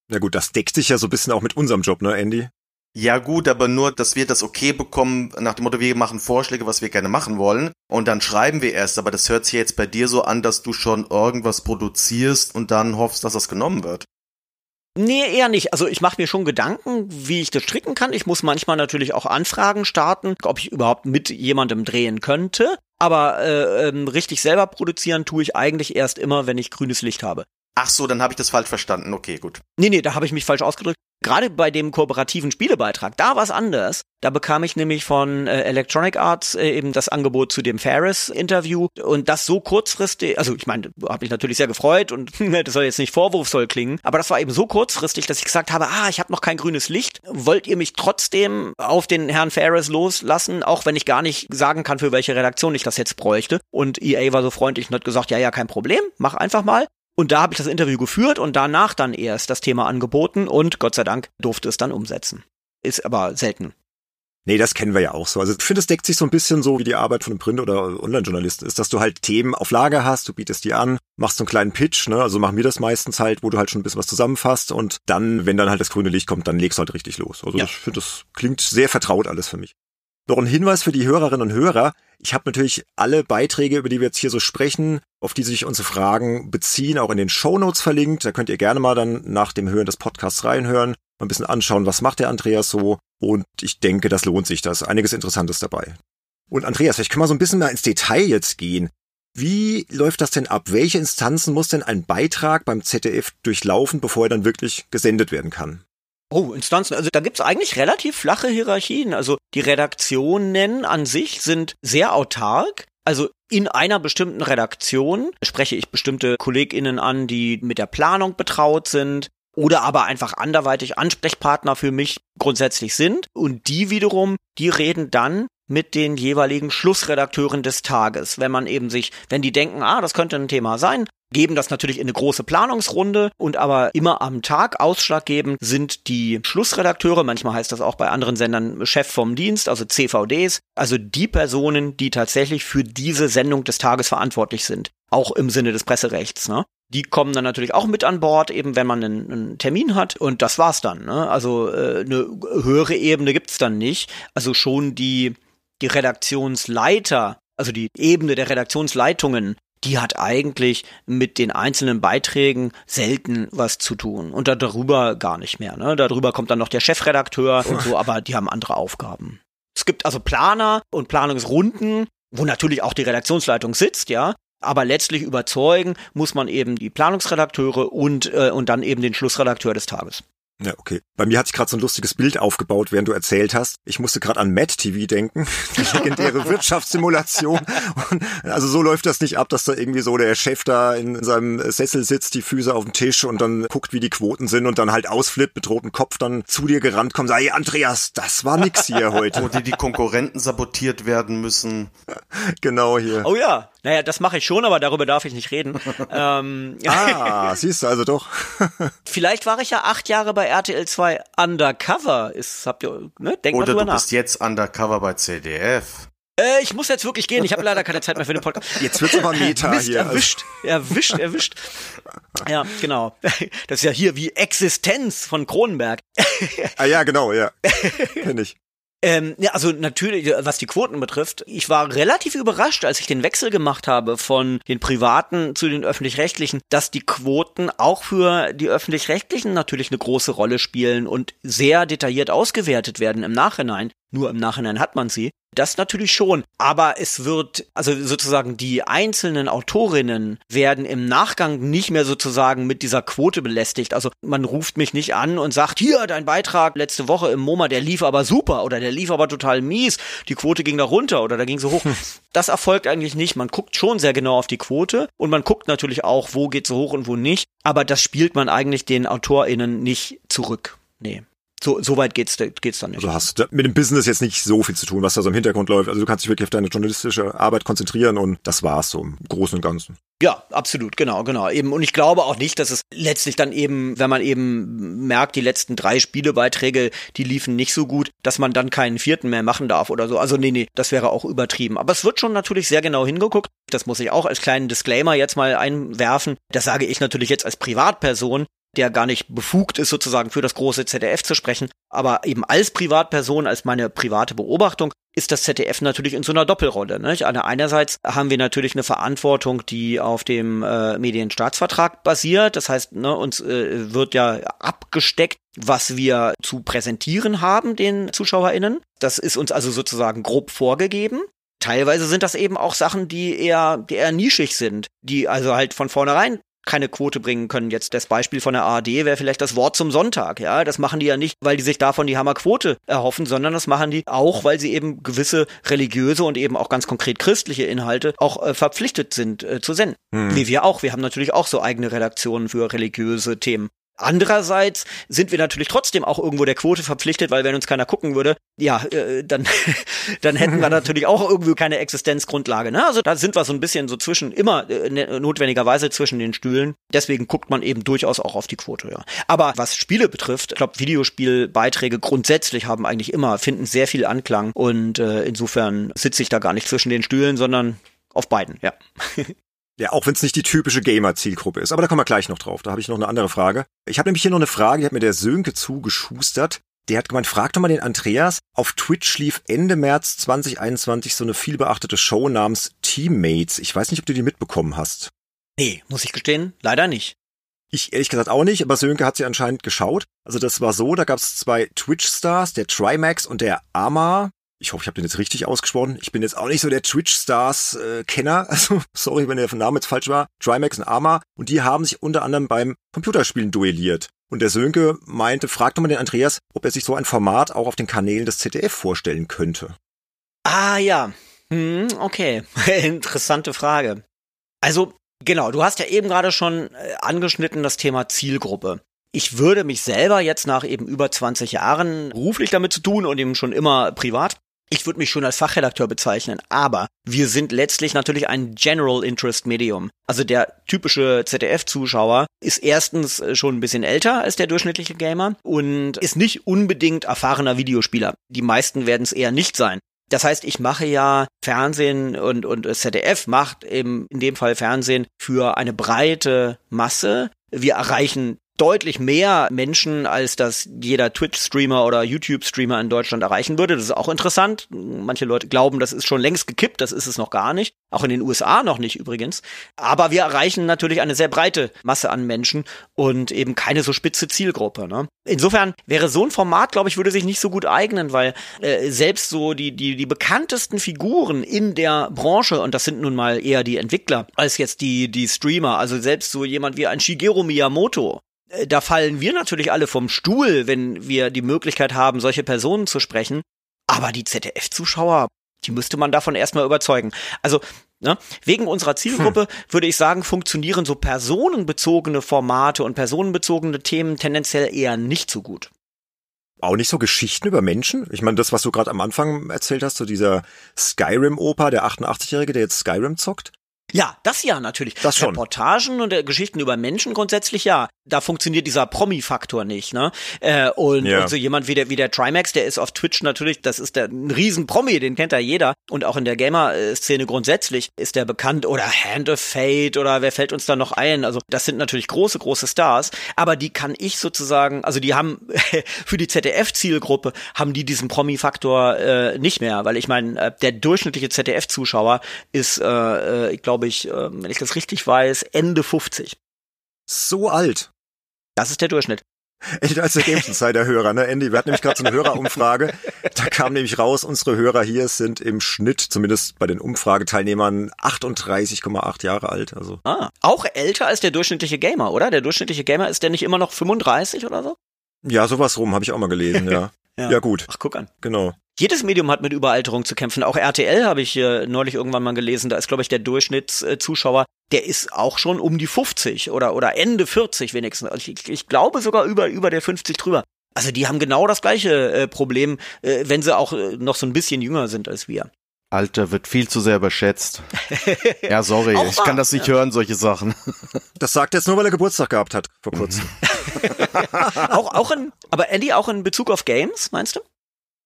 Na gut, das deckt sich ja so ein bisschen auch mit unserem Job, ne, Andy? Ja gut, aber nur, dass wir das okay bekommen, nach dem Motto, wir machen Vorschläge, was wir gerne machen wollen, und dann schreiben wir erst, aber das hört sich jetzt bei dir so an, dass du schon irgendwas produzierst und dann hoffst, dass das genommen wird. Nee, eher nicht. Also ich mache mir schon Gedanken, wie ich das stricken kann. Ich muss manchmal natürlich auch Anfragen starten, ob ich überhaupt mit jemandem drehen könnte. Aber äh, ähm, richtig selber produzieren tue ich eigentlich erst immer, wenn ich grünes Licht habe. Ach so, dann habe ich das falsch verstanden. Okay, gut. Nee, nee, da habe ich mich falsch ausgedrückt. Gerade bei dem kooperativen Spielebeitrag, da war es anders. Da bekam ich nämlich von äh, Electronic Arts äh, eben das Angebot zu dem Ferris-Interview und das so kurzfristig, also ich meine, habe mich natürlich sehr gefreut und das soll jetzt nicht vorwurfsvoll klingen, aber das war eben so kurzfristig, dass ich gesagt habe, ah, ich habe noch kein grünes Licht. Wollt ihr mich trotzdem auf den Herrn Ferris loslassen, auch wenn ich gar nicht sagen kann, für welche Redaktion ich das jetzt bräuchte? Und EA war so freundlich und hat gesagt, ja, ja, kein Problem, mach einfach mal. Und da habe ich das Interview geführt und danach dann erst das Thema angeboten und Gott sei Dank durfte es dann umsetzen. Ist aber selten. Nee, das kennen wir ja auch so. Also ich finde, es deckt sich so ein bisschen so, wie die Arbeit von einem Print- oder Online-Journalisten ist, dass du halt Themen auf Lager hast, du bietest die an, machst so einen kleinen Pitch, ne? Also machen wir das meistens halt, wo du halt schon ein bisschen was zusammenfasst und dann, wenn dann halt das grüne Licht kommt, dann legst du halt richtig los. Also ja. ich finde, das klingt sehr vertraut alles für mich. Noch ein Hinweis für die Hörerinnen und Hörer. Ich habe natürlich alle Beiträge, über die wir jetzt hier so sprechen, auf die sich unsere Fragen beziehen, auch in den Show Notes verlinkt. Da könnt ihr gerne mal dann nach dem Hören des Podcasts reinhören, mal ein bisschen anschauen, was macht der Andreas so. Und ich denke, das lohnt sich. Da ist einiges Interessantes dabei. Und Andreas, vielleicht können wir so ein bisschen mal ins Detail jetzt gehen. Wie läuft das denn ab? Welche Instanzen muss denn ein Beitrag beim ZDF durchlaufen, bevor er dann wirklich gesendet werden kann? Oh, Instanzen. Also da gibt's eigentlich relativ flache Hierarchien. Also die Redaktionen an sich sind sehr autark. Also in einer bestimmten Redaktion spreche ich bestimmte KollegInnen an, die mit der Planung betraut sind oder aber einfach anderweitig Ansprechpartner für mich grundsätzlich sind. Und die wiederum, die reden dann mit den jeweiligen Schlussredakteuren des Tages. Wenn man eben sich, wenn die denken, ah, das könnte ein Thema sein, geben das natürlich in eine große Planungsrunde und aber immer am Tag ausschlaggebend sind die Schlussredakteure, manchmal heißt das auch bei anderen Sendern Chef vom Dienst, also CVDs, also die Personen, die tatsächlich für diese Sendung des Tages verantwortlich sind, auch im Sinne des Presserechts. Ne? Die kommen dann natürlich auch mit an Bord, eben wenn man einen, einen Termin hat und das war's dann. Ne? Also äh, eine höhere Ebene gibt's dann nicht. Also schon die die Redaktionsleiter, also die Ebene der Redaktionsleitungen, die hat eigentlich mit den einzelnen Beiträgen selten was zu tun. Und darüber gar nicht mehr. Ne? Darüber kommt dann noch der Chefredakteur und so, aber die haben andere Aufgaben. Es gibt also Planer und Planungsrunden, wo natürlich auch die Redaktionsleitung sitzt, ja. Aber letztlich überzeugen muss man eben die Planungsredakteure und, äh, und dann eben den Schlussredakteur des Tages. Ja, okay. Bei mir hat sich gerade so ein lustiges Bild aufgebaut, während du erzählt hast. Ich musste gerade an Mad TV denken, die legendäre Wirtschaftssimulation. Und also so läuft das nicht ab, dass da irgendwie so der Chef da in seinem Sessel sitzt, die Füße auf dem Tisch und dann guckt, wie die Quoten sind und dann halt ausflippt, mit rotem Kopf dann zu dir gerannt kommt, sagt, hey Andreas, das war nix hier heute. Wo die, die Konkurrenten sabotiert werden müssen. Genau hier. Oh ja, naja, das mache ich schon, aber darüber darf ich nicht reden. ähm, ah, siehst du also doch. Vielleicht war ich ja acht Jahre bei RTL 2 undercover. Ist, habt ihr, ne? Denkt Oder mal du nach. bist jetzt undercover bei CDF. Äh, ich muss jetzt wirklich gehen. Ich habe leider keine Zeit mehr für den Podcast. Jetzt wird's aber Meta Mist, hier. Erwischt, erwischt, erwischt. Ja, genau. Das ist ja hier wie Existenz von Kronenberg. ah ja, genau, ja. Kenn ich. Ähm, ja, also natürlich, was die Quoten betrifft, ich war relativ überrascht, als ich den Wechsel gemacht habe von den privaten zu den öffentlich-rechtlichen, dass die Quoten auch für die öffentlich-rechtlichen natürlich eine große Rolle spielen und sehr detailliert ausgewertet werden im Nachhinein. Nur im Nachhinein hat man sie. Das natürlich schon. Aber es wird, also sozusagen die einzelnen Autorinnen werden im Nachgang nicht mehr sozusagen mit dieser Quote belästigt. Also man ruft mich nicht an und sagt, hier, dein Beitrag letzte Woche im MoMA, der lief aber super oder der lief aber total mies. Die Quote ging da runter oder da ging sie hoch. Das erfolgt eigentlich nicht. Man guckt schon sehr genau auf die Quote und man guckt natürlich auch, wo geht sie hoch und wo nicht. Aber das spielt man eigentlich den AutorInnen nicht zurück. Nee. So, so weit geht's, geht's dann nicht. Also hast du mit dem Business jetzt nicht so viel zu tun, was da so im Hintergrund läuft. Also du kannst dich wirklich auf deine journalistische Arbeit konzentrieren und das war's so im Großen und Ganzen. Ja, absolut, genau, genau. Eben, und ich glaube auch nicht, dass es letztlich dann eben, wenn man eben merkt, die letzten drei Spielebeiträge, die liefen nicht so gut, dass man dann keinen vierten mehr machen darf oder so. Also nee, nee, das wäre auch übertrieben. Aber es wird schon natürlich sehr genau hingeguckt. Das muss ich auch als kleinen Disclaimer jetzt mal einwerfen. Das sage ich natürlich jetzt als Privatperson der gar nicht befugt ist, sozusagen für das große ZDF zu sprechen. Aber eben als Privatperson, als meine private Beobachtung, ist das ZDF natürlich in so einer Doppelrolle. Nicht? Einerseits haben wir natürlich eine Verantwortung, die auf dem äh, Medienstaatsvertrag basiert. Das heißt, ne, uns äh, wird ja abgesteckt, was wir zu präsentieren haben den ZuschauerInnen. Das ist uns also sozusagen grob vorgegeben. Teilweise sind das eben auch Sachen, die eher, die eher nischig sind, die also halt von vornherein keine Quote bringen können. Jetzt das Beispiel von der ARD wäre vielleicht das Wort zum Sonntag. Ja, das machen die ja nicht, weil die sich davon die Hammerquote erhoffen, sondern das machen die auch, weil sie eben gewisse religiöse und eben auch ganz konkret christliche Inhalte auch äh, verpflichtet sind äh, zu senden. Hm. Wie wir auch. Wir haben natürlich auch so eigene Redaktionen für religiöse Themen. Andererseits sind wir natürlich trotzdem auch irgendwo der Quote verpflichtet, weil wenn uns keiner gucken würde, ja, äh, dann, dann hätten wir natürlich auch irgendwie keine Existenzgrundlage. Ne? Also da sind wir so ein bisschen so zwischen, immer äh, ne, notwendigerweise zwischen den Stühlen. Deswegen guckt man eben durchaus auch auf die Quote. Ja. Aber was Spiele betrifft, ich glaube, Videospielbeiträge grundsätzlich haben eigentlich immer, finden sehr viel Anklang und äh, insofern sitze ich da gar nicht zwischen den Stühlen, sondern auf beiden, ja. Ja, auch wenn es nicht die typische Gamer-Zielgruppe ist. Aber da kommen wir gleich noch drauf. Da habe ich noch eine andere Frage. Ich habe nämlich hier noch eine Frage, die hat mir der Sönke zugeschustert. Der hat gemeint, frag doch mal den Andreas. Auf Twitch lief Ende März 2021 so eine vielbeachtete Show namens Teammates. Ich weiß nicht, ob du die mitbekommen hast. Nee, muss ich gestehen, leider nicht. Ich ehrlich gesagt auch nicht, aber Sönke hat sie anscheinend geschaut. Also das war so, da gab es zwei Twitch-Stars, der Trimax und der Ama ich hoffe, ich habe den jetzt richtig ausgesprochen. Ich bin jetzt auch nicht so der Twitch-Stars-Kenner. Äh, also, sorry, wenn der Name jetzt falsch war. Trimax und Arma. Und die haben sich unter anderem beim Computerspielen duelliert. Und der Sönke meinte, frag doch mal den Andreas, ob er sich so ein Format auch auf den Kanälen des ZDF vorstellen könnte. Ah ja, hm, okay. Interessante Frage. Also, genau, du hast ja eben gerade schon äh, angeschnitten das Thema Zielgruppe. Ich würde mich selber jetzt nach eben über 20 Jahren beruflich damit zu tun und eben schon immer privat ich würde mich schon als Fachredakteur bezeichnen, aber wir sind letztlich natürlich ein General Interest Medium. Also der typische ZDF-Zuschauer ist erstens äh, schon ein bisschen älter als der durchschnittliche Gamer und ist nicht unbedingt erfahrener Videospieler. Die meisten werden es eher nicht sein. Das heißt, ich mache ja Fernsehen und, und ZDF macht eben in dem Fall Fernsehen für eine breite Masse. Wir erreichen deutlich mehr Menschen, als das jeder Twitch-Streamer oder YouTube-Streamer in Deutschland erreichen würde. Das ist auch interessant. Manche Leute glauben, das ist schon längst gekippt, das ist es noch gar nicht. Auch in den USA noch nicht übrigens. Aber wir erreichen natürlich eine sehr breite Masse an Menschen und eben keine so spitze Zielgruppe. Ne? Insofern wäre so ein Format, glaube ich, würde sich nicht so gut eignen, weil äh, selbst so die, die, die bekanntesten Figuren in der Branche, und das sind nun mal eher die Entwickler als jetzt die, die Streamer, also selbst so jemand wie ein Shigeru Miyamoto, da fallen wir natürlich alle vom Stuhl, wenn wir die Möglichkeit haben, solche Personen zu sprechen. Aber die ZDF-Zuschauer, die müsste man davon erstmal überzeugen. Also, ne, wegen unserer Zielgruppe hm. würde ich sagen, funktionieren so personenbezogene Formate und personenbezogene Themen tendenziell eher nicht so gut. Auch nicht so Geschichten über Menschen? Ich meine, das, was du gerade am Anfang erzählt hast, so dieser Skyrim-Opa, der 88-Jährige, der jetzt Skyrim zockt. Ja, das ja natürlich. Das schon. Reportagen und äh, Geschichten über Menschen grundsätzlich ja. Da funktioniert dieser Promi-Faktor nicht, ne? Äh, und, ja. und so jemand wie der wie der Trimax, der ist auf Twitch natürlich, das ist der ein riesen Promi, den kennt ja jeder und auch in der Gamer-Szene grundsätzlich ist der bekannt oder Hand of Fate oder wer fällt uns da noch ein? Also das sind natürlich große große Stars, aber die kann ich sozusagen, also die haben für die ZDF-Zielgruppe haben die diesen Promi-Faktor äh, nicht mehr, weil ich meine, äh, der durchschnittliche ZDF-Zuschauer ist, äh, äh ich glaube glaube ich, ähm, wenn ich das richtig weiß, Ende 50. So alt. Das ist der Durchschnitt. Echt als der Games Insider Hörer, ne? Andy, wir hatten nämlich gerade so eine Hörerumfrage. Da kam nämlich raus, unsere Hörer hier sind im Schnitt, zumindest bei den Umfrageteilnehmern, 38,8 Jahre alt. Also. Ah, auch älter als der durchschnittliche Gamer, oder? Der durchschnittliche Gamer ist der nicht immer noch 35 oder so? Ja, sowas rum, habe ich auch mal gelesen, ja. ja. ja. gut. Ach, guck an. Genau. Jedes Medium hat mit Überalterung zu kämpfen. Auch RTL habe ich äh, neulich irgendwann mal gelesen. Da ist, glaube ich, der Durchschnittszuschauer, der ist auch schon um die 50 oder, oder Ende 40 wenigstens. Also ich, ich glaube sogar über, über der 50 drüber. Also die haben genau das gleiche äh, Problem, äh, wenn sie auch äh, noch so ein bisschen jünger sind als wir. Alter wird viel zu sehr überschätzt. ja, sorry, ich kann das nicht ja. hören, solche Sachen. Das sagt er jetzt nur, weil er Geburtstag gehabt hat vor kurzem. auch, auch in, aber Andy, auch in Bezug auf Games, meinst du?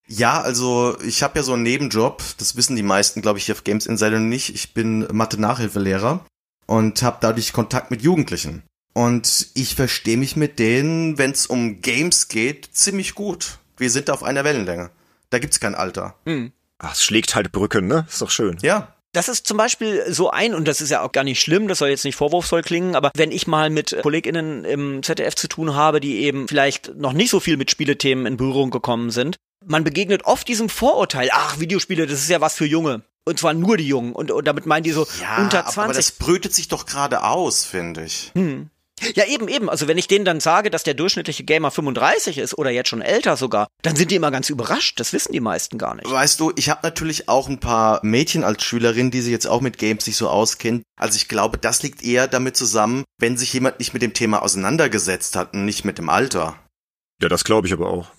Ja, also ich habe ja so einen Nebenjob, das wissen die meisten, glaube ich, hier auf Games Insider nicht. Ich bin Mathe-Nachhilfelehrer und habe dadurch Kontakt mit Jugendlichen. Und ich verstehe mich mit denen, wenn es um Games geht, ziemlich gut. Wir sind auf einer Wellenlänge. Da gibt's kein Alter. Hm. Ach, es schlägt halt Brücken, ne? Ist doch schön. Ja. Das ist zum Beispiel so ein, und das ist ja auch gar nicht schlimm, das soll jetzt nicht vorwurfsvoll klingen, aber wenn ich mal mit KollegInnen im ZDF zu tun habe, die eben vielleicht noch nicht so viel mit Spielethemen in Berührung gekommen sind, man begegnet oft diesem Vorurteil, ach, Videospiele, das ist ja was für Junge. Und zwar nur die Jungen. Und, und damit meinen die so Ja, unter aber 20. das brütet sich doch gerade aus, finde ich. Hm. Ja, eben, eben. Also wenn ich denen dann sage, dass der durchschnittliche Gamer 35 ist oder jetzt schon älter sogar, dann sind die immer ganz überrascht. Das wissen die meisten gar nicht. Weißt du, ich habe natürlich auch ein paar Mädchen als Schülerin, die sich jetzt auch mit Games nicht so auskennen. Also ich glaube, das liegt eher damit zusammen, wenn sich jemand nicht mit dem Thema auseinandergesetzt hat und nicht mit dem Alter. Ja, das glaube ich aber auch.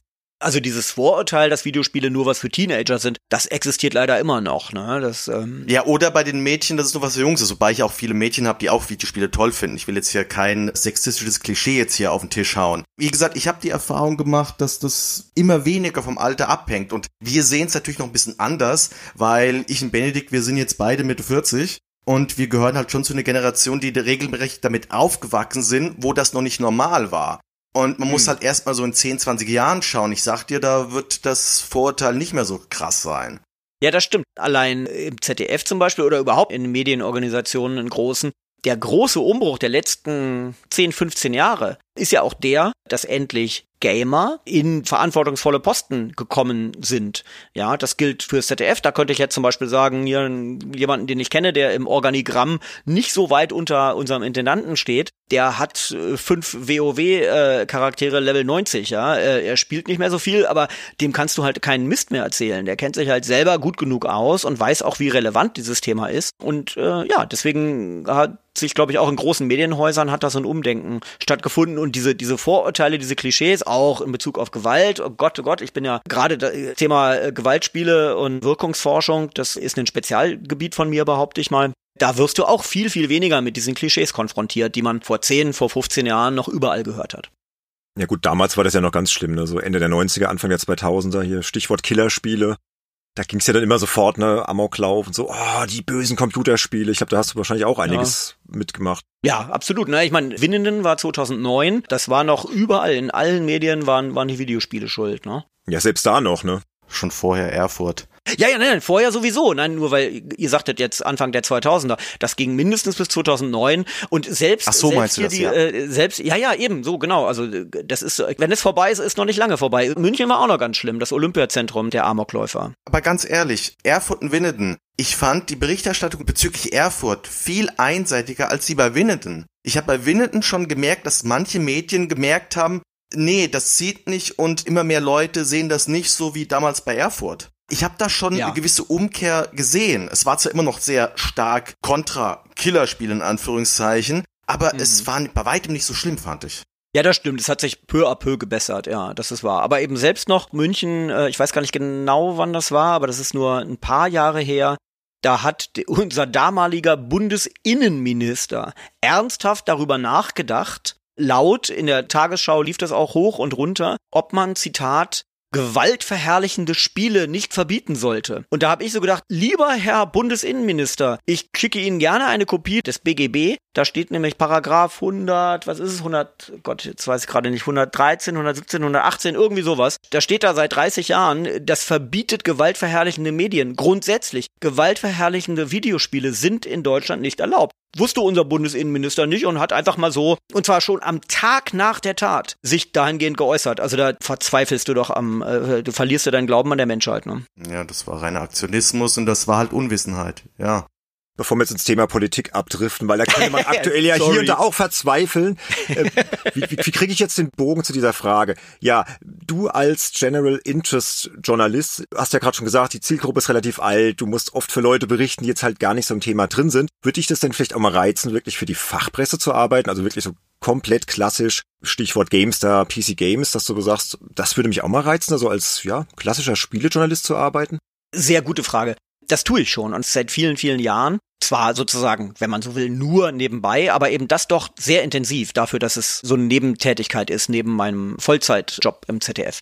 Also dieses Vorurteil, dass Videospiele nur was für Teenager sind, das existiert leider immer noch. Ne? Das, ähm Ja, oder bei den Mädchen, das ist nur was für Jungs ist, wobei ich auch viele Mädchen habe, die auch Videospiele toll finden. Ich will jetzt hier kein sexistisches Klischee jetzt hier auf den Tisch hauen. Wie gesagt, ich habe die Erfahrung gemacht, dass das immer weniger vom Alter abhängt. Und wir sehen es natürlich noch ein bisschen anders, weil ich und Benedikt, wir sind jetzt beide Mitte 40. Und wir gehören halt schon zu einer Generation, die regelmäßig damit aufgewachsen sind, wo das noch nicht normal war. Und man muss halt erstmal so in 10, 20 Jahren schauen. Ich sag dir, da wird das Vorurteil nicht mehr so krass sein. Ja, das stimmt. Allein im ZDF zum Beispiel oder überhaupt in Medienorganisationen in großen, der große Umbruch der letzten 10, 15 Jahre ist ja auch der, dass endlich Gamer in verantwortungsvolle Posten gekommen sind. Ja, das gilt fürs ZDF. Da könnte ich jetzt zum Beispiel sagen, hier jemanden, den ich kenne, der im Organigramm nicht so weit unter unserem Intendanten steht, der hat äh, fünf WoW-Charaktere Level 90, ja. Äh, er spielt nicht mehr so viel, aber dem kannst du halt keinen Mist mehr erzählen. Der kennt sich halt selber gut genug aus und weiß auch, wie relevant dieses Thema ist. Und äh, ja, deswegen hat sich, glaube ich, auch in großen Medienhäusern hat da so ein Umdenken stattgefunden und diese, diese Vorurteile, diese Klischees auch in Bezug auf Gewalt. Oh Gott, oh Gott, ich bin ja gerade Thema äh, Gewaltspiele und Wirkungsforschung, das ist ein Spezialgebiet von mir, behaupte ich mal. Da wirst du auch viel, viel weniger mit diesen Klischees konfrontiert, die man vor 10, vor 15 Jahren noch überall gehört hat. Ja gut, damals war das ja noch ganz schlimm, ne? so Ende der 90er, Anfang der 2000er, hier Stichwort Killerspiele. Da ging's ja dann immer sofort, ne, Amoklauf und so, oh, die bösen Computerspiele. Ich glaube, da hast du wahrscheinlich auch einiges ja. mitgemacht. Ja, absolut. Ne? Ich meine, Winnenden war 2009. Das war noch überall, in allen Medien waren, waren die Videospiele schuld. Ne? Ja, selbst da noch, ne? Schon vorher Erfurt. Ja, ja, nein, vorher sowieso. Nein, nur weil ihr sagtet jetzt Anfang der 2000er. Das ging mindestens bis 2009 und selbst Ach so, selbst meinst du das, die, ja. Äh, selbst ja, ja, eben so genau. Also das ist wenn es vorbei ist, ist noch nicht lange vorbei. München war auch noch ganz schlimm, das Olympiazentrum der Amokläufer. Aber ganz ehrlich, Erfurt und Winnenden. Ich fand die Berichterstattung bezüglich Erfurt viel einseitiger als die bei Winnenden. Ich habe bei Winnenden schon gemerkt, dass manche Medien gemerkt haben, nee, das zieht nicht und immer mehr Leute sehen das nicht so wie damals bei Erfurt. Ich habe da schon Ja. eine gewisse Umkehr gesehen. Es war zwar immer noch sehr stark kontra Killerspiel in Anführungszeichen, aber Mhm. es war bei weitem nicht so schlimm, fand ich. Ja, das stimmt. Es hat sich peu à peu gebessert. Ja, das ist wahr. Aber eben selbst noch München, äh, ich weiß gar nicht genau, wann das war, aber das ist nur ein paar Jahre her. Da hat unser damaliger Bundesinnenminister ernsthaft darüber nachgedacht, laut in der Tagesschau lief das auch hoch und runter, ob man, Zitat, gewaltverherrlichende Spiele nicht verbieten sollte. Und da habe ich so gedacht, lieber Herr Bundesinnenminister, ich schicke Ihnen gerne eine Kopie des BGB. Da steht nämlich Paragraph 100, was ist es, 100, Gott, jetzt weiß ich gerade nicht, 113, 117, 118, irgendwie sowas. Da steht da seit 30 Jahren, das verbietet gewaltverherrlichende Medien. Grundsätzlich, gewaltverherrlichende Videospiele sind in Deutschland nicht erlaubt. Wusste unser Bundesinnenminister nicht und hat einfach mal so, und zwar schon am Tag nach der Tat, sich dahingehend geäußert. Also da verzweifelst du doch am, äh, du verlierst ja deinen Glauben an der Menschheit, ne? Ja, das war reiner Aktionismus und das war halt Unwissenheit. Ja. Bevor wir jetzt ins Thema Politik abdriften, weil da könnte man aktuell ja hier und da auch verzweifeln. Äh, wie wie, wie kriege ich jetzt den Bogen zu dieser Frage? Ja, du als General Interest Journalist hast ja gerade schon gesagt, die Zielgruppe ist relativ alt, du musst oft für Leute berichten, die jetzt halt gar nicht so im Thema drin sind. Würde dich das denn vielleicht auch mal reizen, wirklich für die Fachpresse zu arbeiten, also wirklich so komplett klassisch, Stichwort GameStar, PC Games, dass du sagst, das würde mich auch mal reizen, also als ja, klassischer Spielejournalist zu arbeiten? Sehr gute Frage. Das tue ich schon und seit vielen, vielen Jahren. Zwar sozusagen, wenn man so will, nur nebenbei, aber eben das doch sehr intensiv dafür, dass es so eine Nebentätigkeit ist, neben meinem Vollzeitjob im ZDF.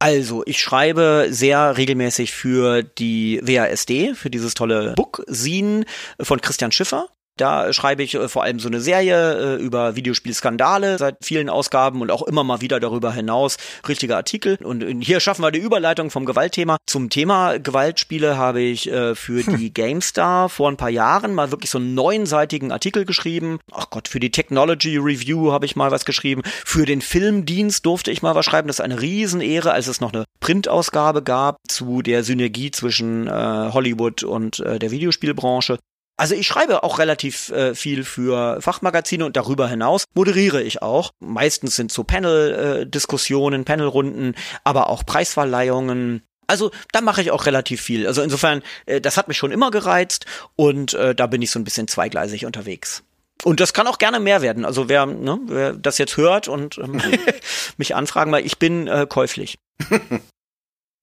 Also, ich schreibe sehr regelmäßig für die WASD, für dieses tolle Book Scene von Christian Schiffer. Da schreibe ich äh, vor allem so eine Serie äh, über Videospielskandale seit vielen Ausgaben und auch immer mal wieder darüber hinaus richtige Artikel. Und hier schaffen wir die Überleitung vom Gewaltthema. Zum Thema Gewaltspiele habe ich äh, für die GameStar vor ein paar Jahren mal wirklich so einen neunseitigen Artikel geschrieben. Ach Gott, für die Technology Review habe ich mal was geschrieben. Für den Filmdienst durfte ich mal was schreiben. Das ist eine Riesenehre, als es noch eine Printausgabe gab zu der Synergie zwischen äh, Hollywood und äh, der Videospielbranche. Also ich schreibe auch relativ äh, viel für Fachmagazine und darüber hinaus moderiere ich auch. Meistens sind so Panel-Diskussionen, äh, Panelrunden, aber auch Preisverleihungen. Also da mache ich auch relativ viel. Also insofern, äh, das hat mich schon immer gereizt und äh, da bin ich so ein bisschen zweigleisig unterwegs. Und das kann auch gerne mehr werden. Also wer, ne, wer das jetzt hört und ähm, mich anfragen, weil ich bin äh, käuflich.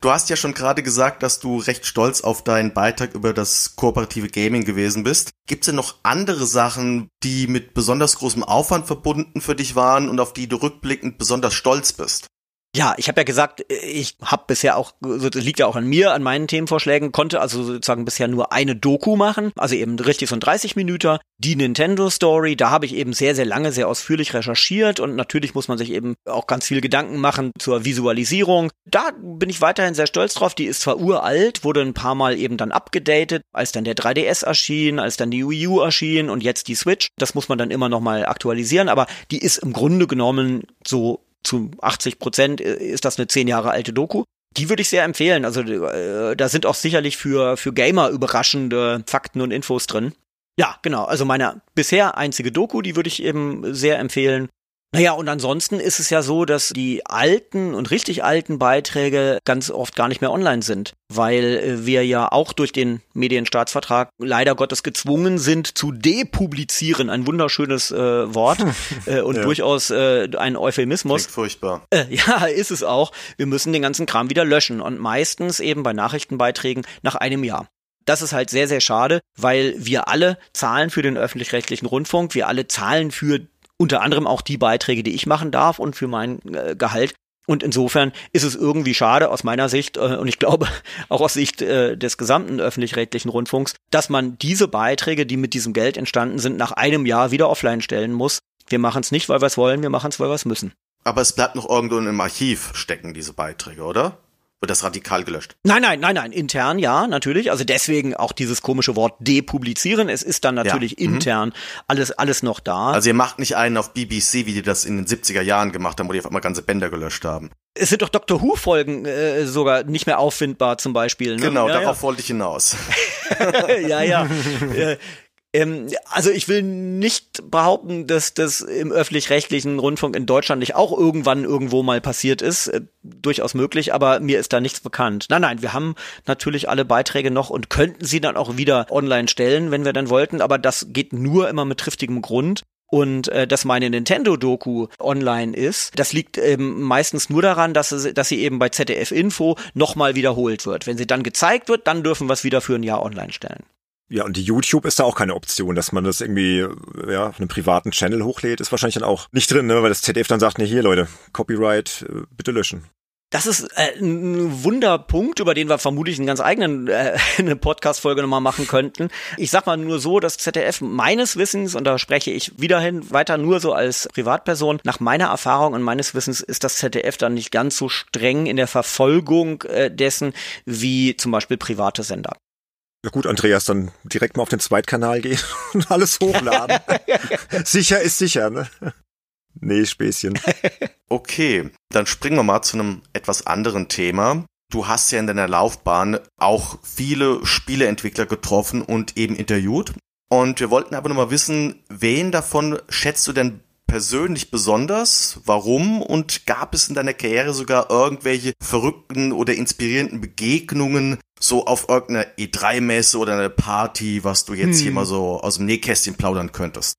Du hast ja schon gerade gesagt, dass du recht stolz auf deinen Beitrag über das kooperative Gaming gewesen bist. Gibt es denn noch andere Sachen, die mit besonders großem Aufwand verbunden für dich waren und auf die du rückblickend besonders stolz bist? Ja, ich habe ja gesagt, ich habe bisher auch, das liegt ja auch an mir, an meinen Themenvorschlägen, konnte also sozusagen bisher nur eine Doku machen, also eben richtig so ein 30 Minuten. Die Nintendo Story, da habe ich eben sehr, sehr lange, sehr ausführlich recherchiert und natürlich muss man sich eben auch ganz viel Gedanken machen zur Visualisierung. Da bin ich weiterhin sehr stolz drauf. Die ist zwar uralt, wurde ein paar Mal eben dann abgedatet, als dann der 3DS erschien, als dann die Wii U erschien und jetzt die Switch. Das muss man dann immer nochmal aktualisieren, aber die ist im Grunde genommen so zu 80 Prozent äh, ist das eine zehn Jahre alte Doku. Die würde ich sehr empfehlen. Also äh, da sind auch sicherlich für, für Gamer überraschende Fakten und Infos drin. Ja, genau. Also meine bisher einzige Doku, die würde ich eben sehr empfehlen. Naja, und ansonsten ist es ja so, dass die alten und richtig alten Beiträge ganz oft gar nicht mehr online sind, weil äh, wir ja auch durch den Medienstaatsvertrag leider Gottes gezwungen sind zu depublizieren. Ein wunderschönes äh, Wort äh, und ja. durchaus äh, ein Euphemismus. Klingt furchtbar. Äh, ja, ist es auch. Wir müssen den ganzen Kram wieder löschen und meistens eben bei Nachrichtenbeiträgen nach einem Jahr. Das ist halt sehr, sehr schade, weil wir alle zahlen für den öffentlich-rechtlichen Rundfunk, wir alle zahlen für unter anderem auch die Beiträge, die ich machen darf und für mein äh, Gehalt. Und insofern ist es irgendwie schade aus meiner Sicht äh, und ich glaube auch aus Sicht äh, des gesamten öffentlich-rechtlichen Rundfunks, dass man diese Beiträge, die mit diesem Geld entstanden sind, nach einem Jahr wieder offline stellen muss. Wir machen es nicht, weil wir es wollen, wir machen es, weil wir es müssen. Aber es bleibt noch irgendwo im Archiv stecken, diese Beiträge, oder? Wird das radikal gelöscht? Nein, nein, nein, nein. Intern ja, natürlich. Also deswegen auch dieses komische Wort depublizieren. Es ist dann natürlich ja. Mhm. intern alles, alles noch da. Also ihr macht nicht einen auf BBC, wie die das in den 70er Jahren gemacht haben, wo die auf einmal ganze Bänder gelöscht haben. Es sind doch Doctor Who-Folgen äh, sogar nicht mehr auffindbar zum Beispiel. Ne? Genau, ja, darauf ja. wollte ich hinaus. ja, ja. Äh, ähm, also ich will nicht behaupten, dass das im öffentlich-rechtlichen Rundfunk in Deutschland nicht auch irgendwann irgendwo mal passiert ist. Äh, durchaus möglich, aber mir ist da nichts bekannt. Nein, nein, wir haben natürlich alle Beiträge noch und könnten sie dann auch wieder online stellen, wenn wir dann wollten, aber das geht nur immer mit triftigem Grund. Und äh, dass meine Nintendo-Doku online ist, das liegt ähm, meistens nur daran, dass, sie, dass sie eben bei ZDF Info nochmal wiederholt wird. Wenn sie dann gezeigt wird, dann dürfen wir es wieder für ein Jahr online stellen. Ja, und die YouTube ist da auch keine Option, dass man das irgendwie ja, auf einem privaten Channel hochlädt, ist wahrscheinlich dann auch nicht drin, ne? weil das ZDF dann sagt, nee, hier Leute, Copyright, äh, bitte löschen. Das ist äh, ein Wunderpunkt, über den wir vermutlich einen ganz eigenen äh, eine Podcast-Folge nochmal machen könnten. Ich sag mal nur so, dass ZDF meines Wissens, und da spreche ich wiederhin weiter nur so als Privatperson, nach meiner Erfahrung und meines Wissens ist das ZDF dann nicht ganz so streng in der Verfolgung äh, dessen wie zum Beispiel private Sender. Ja gut, Andreas, dann direkt mal auf den Zweitkanal gehen und alles hochladen. sicher ist sicher, ne? Nee, Späßchen. okay, dann springen wir mal zu einem etwas anderen Thema. Du hast ja in deiner Laufbahn auch viele Spieleentwickler getroffen und eben interviewt. Und wir wollten aber nochmal wissen, wen davon schätzt du denn persönlich besonders? Warum? Und gab es in deiner Karriere sogar irgendwelche verrückten oder inspirierenden Begegnungen, so auf irgendeiner E3-Messe oder einer Party, was du jetzt hm. hier mal so aus dem Nähkästchen plaudern könntest?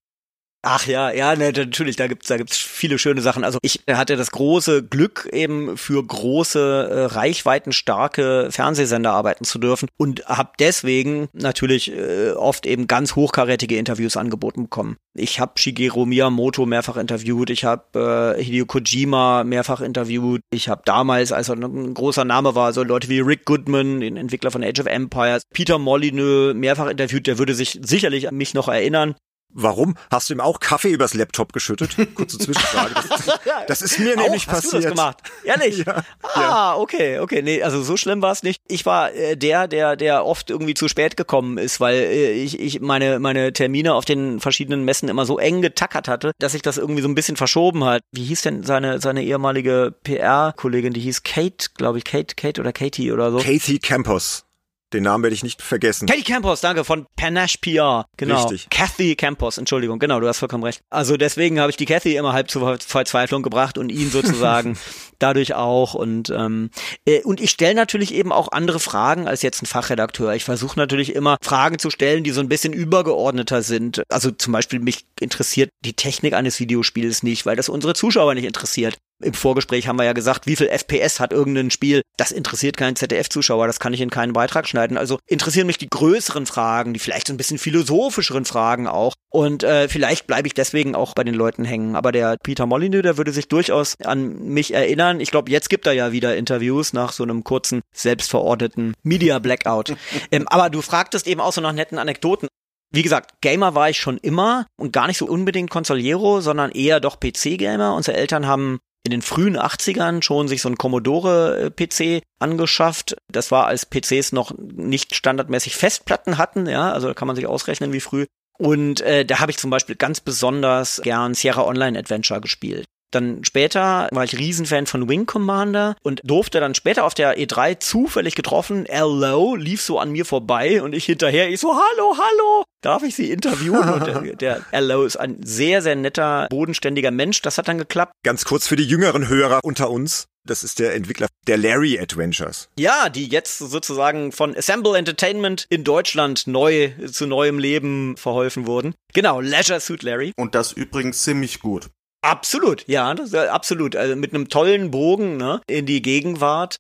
Ach ja, ja, ne, natürlich, da gibt's da gibt's viele schöne Sachen. Also ich hatte das große Glück eben für große äh, reichweitenstarke Fernsehsender arbeiten zu dürfen und habe deswegen natürlich äh, oft eben ganz hochkarätige Interviews angeboten bekommen. Ich habe Shigeru Miyamoto mehrfach interviewt, ich habe äh, Hideo Kojima mehrfach interviewt. Ich habe damals, als er ein großer Name war, so Leute wie Rick Goodman, den Entwickler von Age of Empires, Peter Molyneux mehrfach interviewt, der würde sich sicherlich an mich noch erinnern. Warum? Hast du ihm auch Kaffee übers Laptop geschüttet? Kurze Zwischenfrage. Das, das ist mir nämlich Auch? Hast passiert. Du das gemacht? Ehrlich? Ja, ah, okay, okay. Nee, also so schlimm war es nicht. Ich war äh, der, der, der oft irgendwie zu spät gekommen ist, weil äh, ich, ich meine, meine Termine auf den verschiedenen Messen immer so eng getackert hatte, dass sich das irgendwie so ein bisschen verschoben hat. Wie hieß denn seine, seine ehemalige PR-Kollegin? Die hieß Kate, glaube ich, Kate, Kate oder Katie oder so. Kathy Campos. Den Namen werde ich nicht vergessen. Katie Campos, danke, von Panache PR. Genau. Richtig. Kathy Campos, Entschuldigung, genau, du hast vollkommen recht. Also deswegen habe ich die Kathy immer halb zur Verzweiflung gebracht und ihn sozusagen dadurch auch. Und, ähm, äh, und ich stelle natürlich eben auch andere Fragen als jetzt ein Fachredakteur. Ich versuche natürlich immer Fragen zu stellen, die so ein bisschen übergeordneter sind. Also zum Beispiel mich interessiert die Technik eines Videospiels nicht, weil das unsere Zuschauer nicht interessiert. Im Vorgespräch haben wir ja gesagt, wie viel FPS hat irgendein Spiel. Das interessiert keinen ZDF-Zuschauer, das kann ich in keinen Beitrag schneiden. Also interessieren mich die größeren Fragen, die vielleicht so ein bisschen philosophischeren Fragen auch. Und äh, vielleicht bleibe ich deswegen auch bei den Leuten hängen. Aber der Peter Molyneux, der würde sich durchaus an mich erinnern. Ich glaube, jetzt gibt er ja wieder Interviews nach so einem kurzen, selbstverordneten Media Blackout. ähm, aber du fragtest eben auch so nach netten Anekdoten. Wie gesagt, Gamer war ich schon immer und gar nicht so unbedingt Consoliero, sondern eher doch PC-Gamer. Unsere Eltern haben in den frühen 80ern schon sich so ein Commodore-PC angeschafft. Das war, als PCs noch nicht standardmäßig Festplatten hatten, ja, also da kann man sich ausrechnen, wie früh. Und äh, da habe ich zum Beispiel ganz besonders gern Sierra Online Adventure gespielt. Dann später war ich Riesenfan von Wing Commander und durfte dann später auf der E3 zufällig getroffen. Lowe lief so an mir vorbei und ich hinterher, ich so, hallo, hallo, darf ich Sie interviewen? Und der, Lowe ist ein sehr, sehr netter, bodenständiger Mensch. Das hat dann geklappt. Ganz kurz für die jüngeren Hörer unter uns. Das ist der Entwickler der Larry Adventures. Ja, die jetzt sozusagen von Assemble Entertainment in Deutschland neu zu neuem Leben verholfen wurden. Genau, Leisure Suit Larry. Und das übrigens ziemlich gut. Absolut, ja, das, äh, absolut. Also mit einem tollen Bogen ne, in die Gegenwart.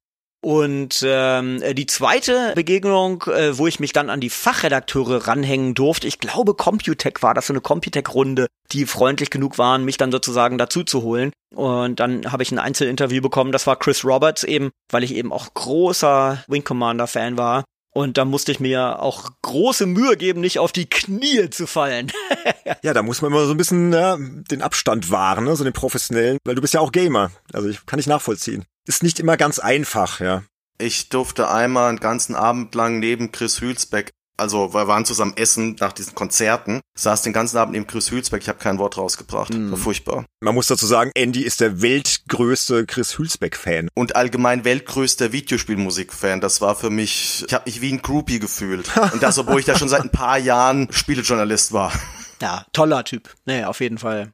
Und ähm, die zweite Begegnung, äh, wo ich mich dann an die Fachredakteure ranhängen durfte, ich glaube Computech war das, so eine Computech-Runde, die freundlich genug waren, mich dann sozusagen dazu zu holen. Und dann habe ich ein Einzelinterview bekommen, das war Chris Roberts eben, weil ich eben auch großer Wing Commander-Fan war. Und da musste ich mir auch große Mühe geben, nicht auf die Knie zu fallen. ja, da muss man immer so ein bisschen ja, den Abstand wahren, ne? so den professionellen, weil du bist ja auch Gamer. Also ich kann ich nachvollziehen. Ist nicht immer ganz einfach, ja. Ich durfte einmal einen ganzen Abend lang neben Chris Hülsbeck also wir waren zusammen essen nach diesen Konzerten, saß den ganzen Abend neben Chris Hülsbeck, ich habe kein Wort rausgebracht. Mm. War furchtbar. Man muss dazu sagen, Andy ist der weltgrößte Chris Hülsbeck-Fan. Und allgemein weltgrößter Videospielmusik-Fan. Das war für mich, ich habe mich wie ein Groupie gefühlt. Und das, obwohl ich da schon seit ein paar Jahren Spielejournalist war. Ja, toller Typ. Nee, auf jeden Fall.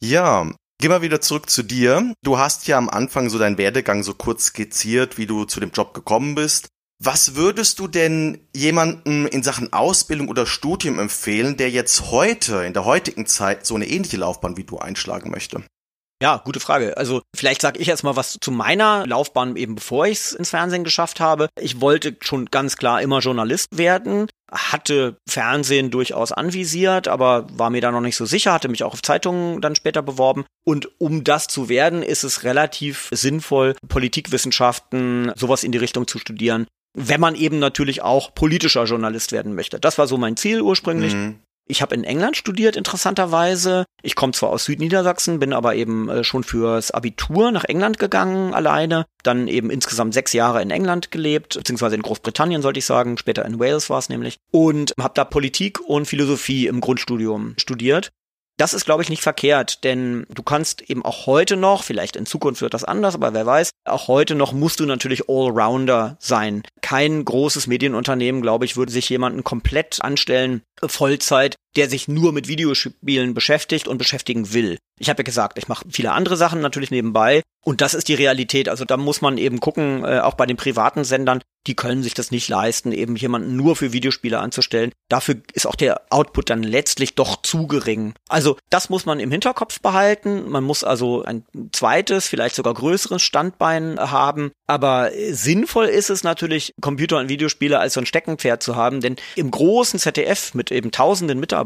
Ja, Geh mal wieder zurück zu dir. Du hast ja am Anfang so deinen Werdegang so kurz skizziert, wie du zu dem Job gekommen bist. Was würdest du denn jemandem in Sachen Ausbildung oder Studium empfehlen, der jetzt heute, in der heutigen Zeit, so eine ähnliche Laufbahn wie du einschlagen möchte? Ja, gute Frage. Also vielleicht sage ich jetzt mal was zu meiner Laufbahn, eben bevor ich es ins Fernsehen geschafft habe. Ich wollte schon ganz klar immer Journalist werden, hatte Fernsehen durchaus anvisiert, aber war mir da noch nicht so sicher, hatte mich auch auf Zeitungen dann später beworben. Und um das zu werden, ist es relativ sinnvoll, Politikwissenschaften, sowas in die Richtung zu studieren. Wenn man eben natürlich auch politischer Journalist werden möchte. Das war so mein Ziel ursprünglich. Mhm. Ich habe in England studiert, interessanterweise. Ich komme zwar aus Südniedersachsen, bin aber eben äh, schon fürs Abitur nach England gegangen, alleine. Dann eben insgesamt sechs Jahre in England gelebt, beziehungsweise in Großbritannien sollte ich sagen. Später in Wales war es nämlich. Und habe da Politik und Philosophie im Grundstudium studiert. Das ist, glaube ich, nicht verkehrt, denn du kannst eben auch heute noch, vielleicht in Zukunft wird das anders, aber wer weiß, auch heute noch musst du natürlich Allrounder sein. Kein großes Medienunternehmen, glaube ich, würde sich jemanden komplett anstellen, Vollzeit, der sich nur mit Videospielen beschäftigt und beschäftigen will. Ich habe ja gesagt, ich mache viele andere Sachen natürlich nebenbei und das ist die Realität. Also da muss man eben gucken, äh, auch bei den privaten Sendern, die können sich das nicht leisten, eben jemanden nur für Videospiele anzustellen. Dafür ist auch der Output dann letztlich doch zu gering. Also das muss man im Hinterkopf behalten. Man muss also ein zweites, vielleicht sogar größeres Standbein haben. Aber sinnvoll ist es natürlich, Computer- und Videospiele als so ein Steckenpferd zu haben, denn im großen ZDF mit eben tausenden Mitarbeitern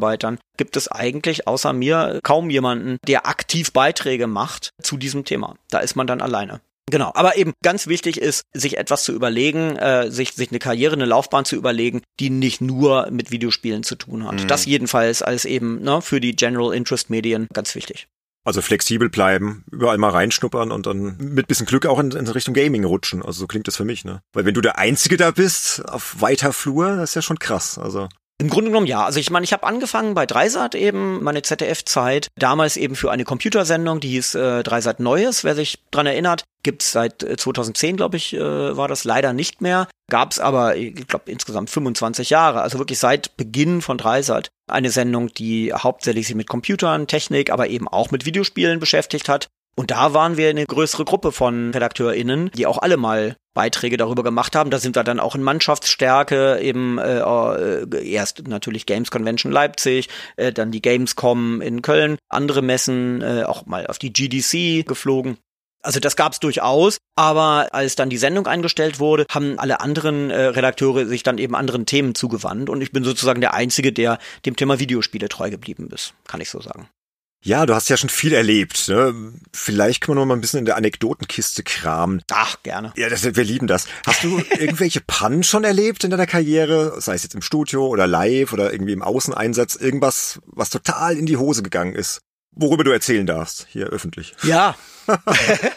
gibt es eigentlich außer mir kaum jemanden, der aktiv Beiträge macht zu diesem Thema. Da ist man dann alleine. Genau, aber eben ganz wichtig ist, sich etwas zu überlegen, äh, sich, sich eine Karriere, eine Laufbahn zu überlegen, die nicht nur mit Videospielen zu tun hat. Mhm. Das jedenfalls als eben ne, für die General Interest Medien ganz wichtig. Also flexibel bleiben, überall mal reinschnuppern und dann mit bisschen Glück auch in, in Richtung Gaming rutschen. Also so klingt das für mich, ne? Weil wenn du der Einzige da bist auf weiter Flur, das ist ja schon krass. Also im Grunde genommen ja. Also ich meine, ich habe angefangen bei Dreisat eben, meine ZDF-Zeit, damals eben für eine Computersendung, die hieß äh, Dreisat Neues, wer sich dran erinnert. Gibt's seit 2010, äh, glaube ich, äh, war das leider nicht mehr. Gab's aber, ich glaube, insgesamt 25 Jahre. Also wirklich seit Beginn von Dreisat eine Sendung, die hauptsächlich sich mit Computern, Technik, aber eben auch mit Videospielen beschäftigt hat. Und da waren wir eine größere Gruppe von RedakteurInnen, die auch alle mal Beiträge darüber gemacht haben. Da sind wir dann auch in Mannschaftsstärke eben äh, äh, erst natürlich Games Convention Leipzig, äh, dann die Gamescom in Köln, andere Messen, äh, auch mal auf die GDC geflogen. Also das gab's durchaus, aber als dann die Sendung eingestellt wurde, haben alle anderen äh, Redakteure sich dann eben anderen Themen zugewandt und ich bin sozusagen der Einzige, der dem Thema Videospiele treu geblieben ist, kann ich so sagen. Ja, du hast ja schon viel erlebt. Ne? Vielleicht können wir noch mal ein bisschen in der Anekdotenkiste kramen. Ach, gerne. Ja, das, wir lieben das. Hast du irgendwelche Pannen schon erlebt in deiner Karriere? Sei es jetzt im Studio oder live oder irgendwie im Außeneinsatz. Irgendwas, was total in die Hose gegangen ist. Worüber du erzählen darfst, hier öffentlich. Ja.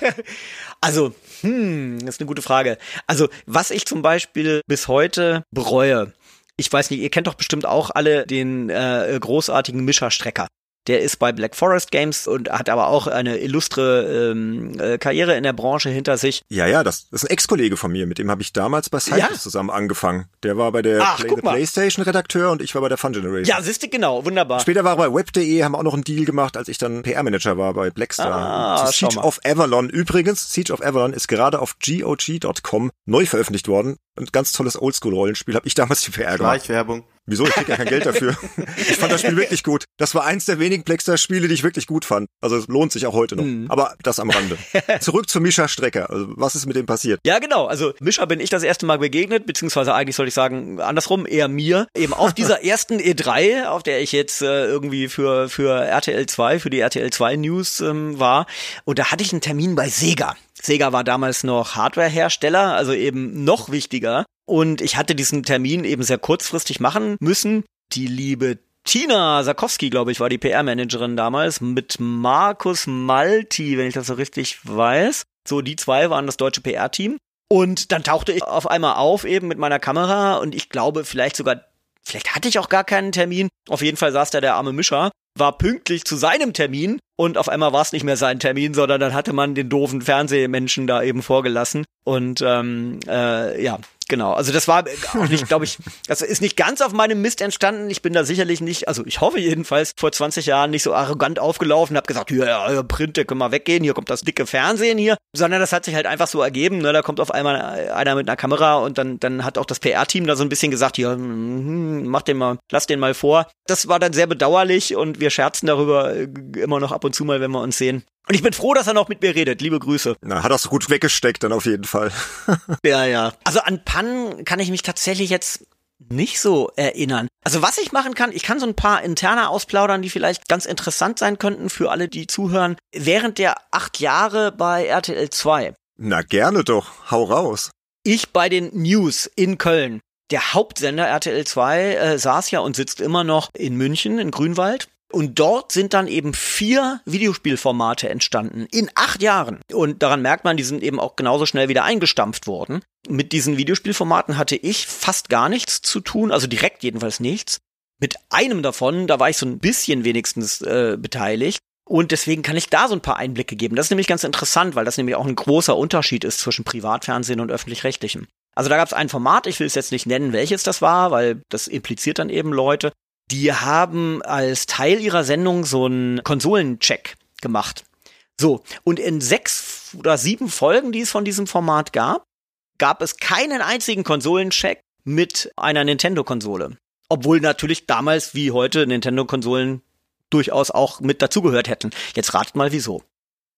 also, hm, das ist eine gute Frage. Also, was ich zum Beispiel bis heute bereue, ich weiß nicht, ihr kennt doch bestimmt auch alle den äh, großartigen Mischerstrecker. Der ist bei Black Forest Games und hat aber auch eine illustre ähm, äh, Karriere in der Branche hinter sich. Ja, ja, das, das ist ein Ex-Kollege von mir, mit dem habe ich damals bei Cypress ja? zusammen angefangen. Der war bei der Ach, Play the Playstation Redakteur und ich war bei der Fun Generation. Ja, siehste, genau, wunderbar. Später war er bei Web.de, haben auch noch einen Deal gemacht, als ich dann PR-Manager war bei Blackstar. Ah, Siege of Avalon. Übrigens, Siege of Avalon ist gerade auf GOG.com neu veröffentlicht worden. Ein ganz tolles Oldschool-Rollenspiel, habe ich damals die PR gemacht. Schleichwerbung. Wieso? Ich krieg ja kein Geld dafür. Ich fand das Spiel wirklich gut. Das war eins der wenigen Plexer-Spiele, die ich wirklich gut fand. Also es lohnt sich auch heute noch. Mhm. Aber das am Rande. Zurück zu Mischa Strecker. Also was ist mit dem passiert? Ja, genau. Also Mischa bin ich das erste Mal begegnet, beziehungsweise eigentlich sollte ich sagen, andersrum, eher mir. Eben auf dieser ersten E3, auf der ich jetzt äh, irgendwie für, für RTL 2, für die RTL 2 News ähm, war. Und da hatte ich einen Termin bei Sega. Sega war damals noch Hardware-Hersteller, also eben noch wichtiger. Und ich hatte diesen Termin eben sehr kurzfristig machen müssen. Die liebe Tina Sarkowski, glaube ich, war die PR-Managerin damals, mit Markus Malti, wenn ich das so richtig weiß. So, die zwei waren das deutsche PR-Team. Und dann tauchte ich auf einmal auf, eben mit meiner Kamera, und ich glaube, vielleicht sogar, vielleicht hatte ich auch gar keinen Termin. Auf jeden Fall saß da der arme Mischer, war pünktlich zu seinem Termin und auf einmal war es nicht mehr sein Termin, sondern dann hatte man den doofen Fernsehmenschen da eben vorgelassen. Und ähm, äh, ja, Genau, also das war auch nicht, glaube ich, das ist nicht ganz auf meinem Mist entstanden. Ich bin da sicherlich nicht, also ich hoffe jedenfalls, vor 20 Jahren nicht so arrogant aufgelaufen, habe gesagt, ja, ja, Print, der können wir weggehen, hier kommt das dicke Fernsehen hier, sondern das hat sich halt einfach so ergeben, ne? da kommt auf einmal einer mit einer Kamera und dann, dann hat auch das PR-Team da so ein bisschen gesagt, ja, hm, mach den mal, lass den mal vor. Das war dann sehr bedauerlich und wir scherzen darüber äh, immer noch ab und zu mal, wenn wir uns sehen. Und ich bin froh, dass er noch mit mir redet. Liebe Grüße. Na, hat er so gut weggesteckt dann auf jeden Fall. ja, ja. Also an Pannen kann ich mich tatsächlich jetzt nicht so erinnern. Also was ich machen kann, ich kann so ein paar interne ausplaudern, die vielleicht ganz interessant sein könnten für alle, die zuhören. Während der acht Jahre bei RTL 2. Na gerne doch, hau raus. Ich bei den News in Köln. Der Hauptsender RTL 2 äh, saß ja und sitzt immer noch in München, in Grünwald. Und dort sind dann eben vier Videospielformate entstanden in acht Jahren. Und daran merkt man, die sind eben auch genauso schnell wieder eingestampft worden. Mit diesen Videospielformaten hatte ich fast gar nichts zu tun, also direkt jedenfalls nichts. Mit einem davon, da war ich so ein bisschen wenigstens äh, beteiligt. Und deswegen kann ich da so ein paar Einblicke geben. Das ist nämlich ganz interessant, weil das nämlich auch ein großer Unterschied ist zwischen Privatfernsehen und öffentlich-rechtlichem. Also da gab es ein Format, ich will es jetzt nicht nennen, welches das war, weil das impliziert dann eben Leute die haben als Teil ihrer Sendung so einen Konsolencheck gemacht. So, und in sechs oder sieben Folgen, die es von diesem Format gab, gab es keinen einzigen Konsolencheck mit einer Nintendo-Konsole. Obwohl natürlich damals wie heute Nintendo-Konsolen durchaus auch mit dazugehört hätten. Jetzt ratet mal wieso.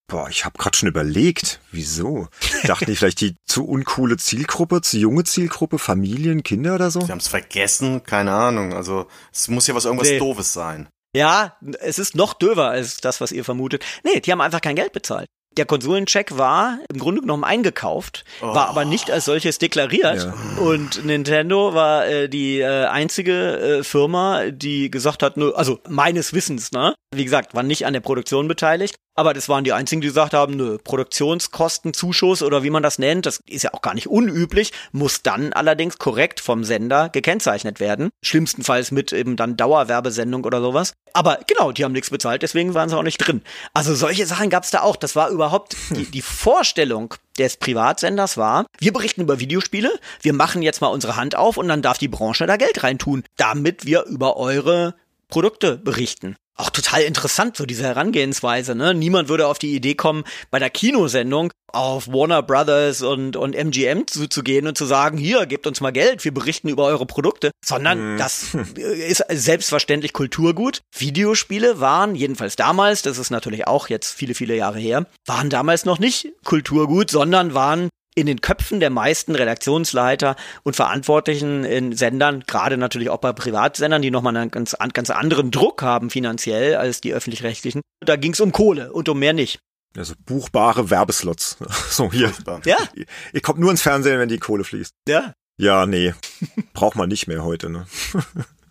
Boah, ich habe gerade schon überlegt, wieso? Dachten die vielleicht die zu uncoole Zielgruppe, zu junge Zielgruppe, Familien, Kinder oder so? Sie haben es vergessen, keine Ahnung. Also es muss ja was irgendwas nee. Doofes sein. Ja, es ist noch döver als das, was ihr vermutet. Nee, die haben einfach kein Geld bezahlt. Der Konsolencheck war im Grunde genommen eingekauft, oh. war aber nicht als solches deklariert. Ja. Und Nintendo war äh, die äh, einzige äh, Firma, die gesagt hat, nur, also meines Wissens, ne? Wie gesagt, war nicht an der Produktion beteiligt, aber das waren die einzigen, die gesagt haben, nö, Produktionskostenzuschuss oder wie man das nennt, das ist ja auch gar nicht unüblich, muss dann allerdings korrekt vom Sender gekennzeichnet werden. Schlimmstenfalls mit eben dann Dauerwerbesendung oder sowas. Aber genau, die haben nichts bezahlt, deswegen waren sie auch nicht drin. Also solche Sachen gab es da auch. Das war überhaupt die, die Vorstellung des Privatsenders war, wir berichten über Videospiele, wir machen jetzt mal unsere Hand auf und dann darf die Branche da Geld reintun, damit wir über eure Produkte berichten auch total interessant, so diese Herangehensweise. Ne? Niemand würde auf die Idee kommen, bei der Kinosendung auf Warner Brothers und, und MGM zuzugehen und zu sagen, hier, gebt uns mal Geld, wir berichten über eure Produkte, sondern mhm. das ist selbstverständlich Kulturgut. Videospiele waren, jedenfalls damals, das ist natürlich auch jetzt viele, viele Jahre her, waren damals noch nicht Kulturgut, sondern waren in den Köpfen der meisten Redaktionsleiter und Verantwortlichen in Sendern, gerade natürlich auch bei Privatsendern, die nochmal einen ganz, ganz anderen Druck haben finanziell als die öffentlich-rechtlichen. Da ging es um Kohle und um mehr nicht. Also buchbare Werbeslots. So hier. Ja. Ihr, ihr kommt nur ins Fernsehen, wenn die Kohle fließt. Ja. Ja, nee. Braucht man nicht mehr heute, ne?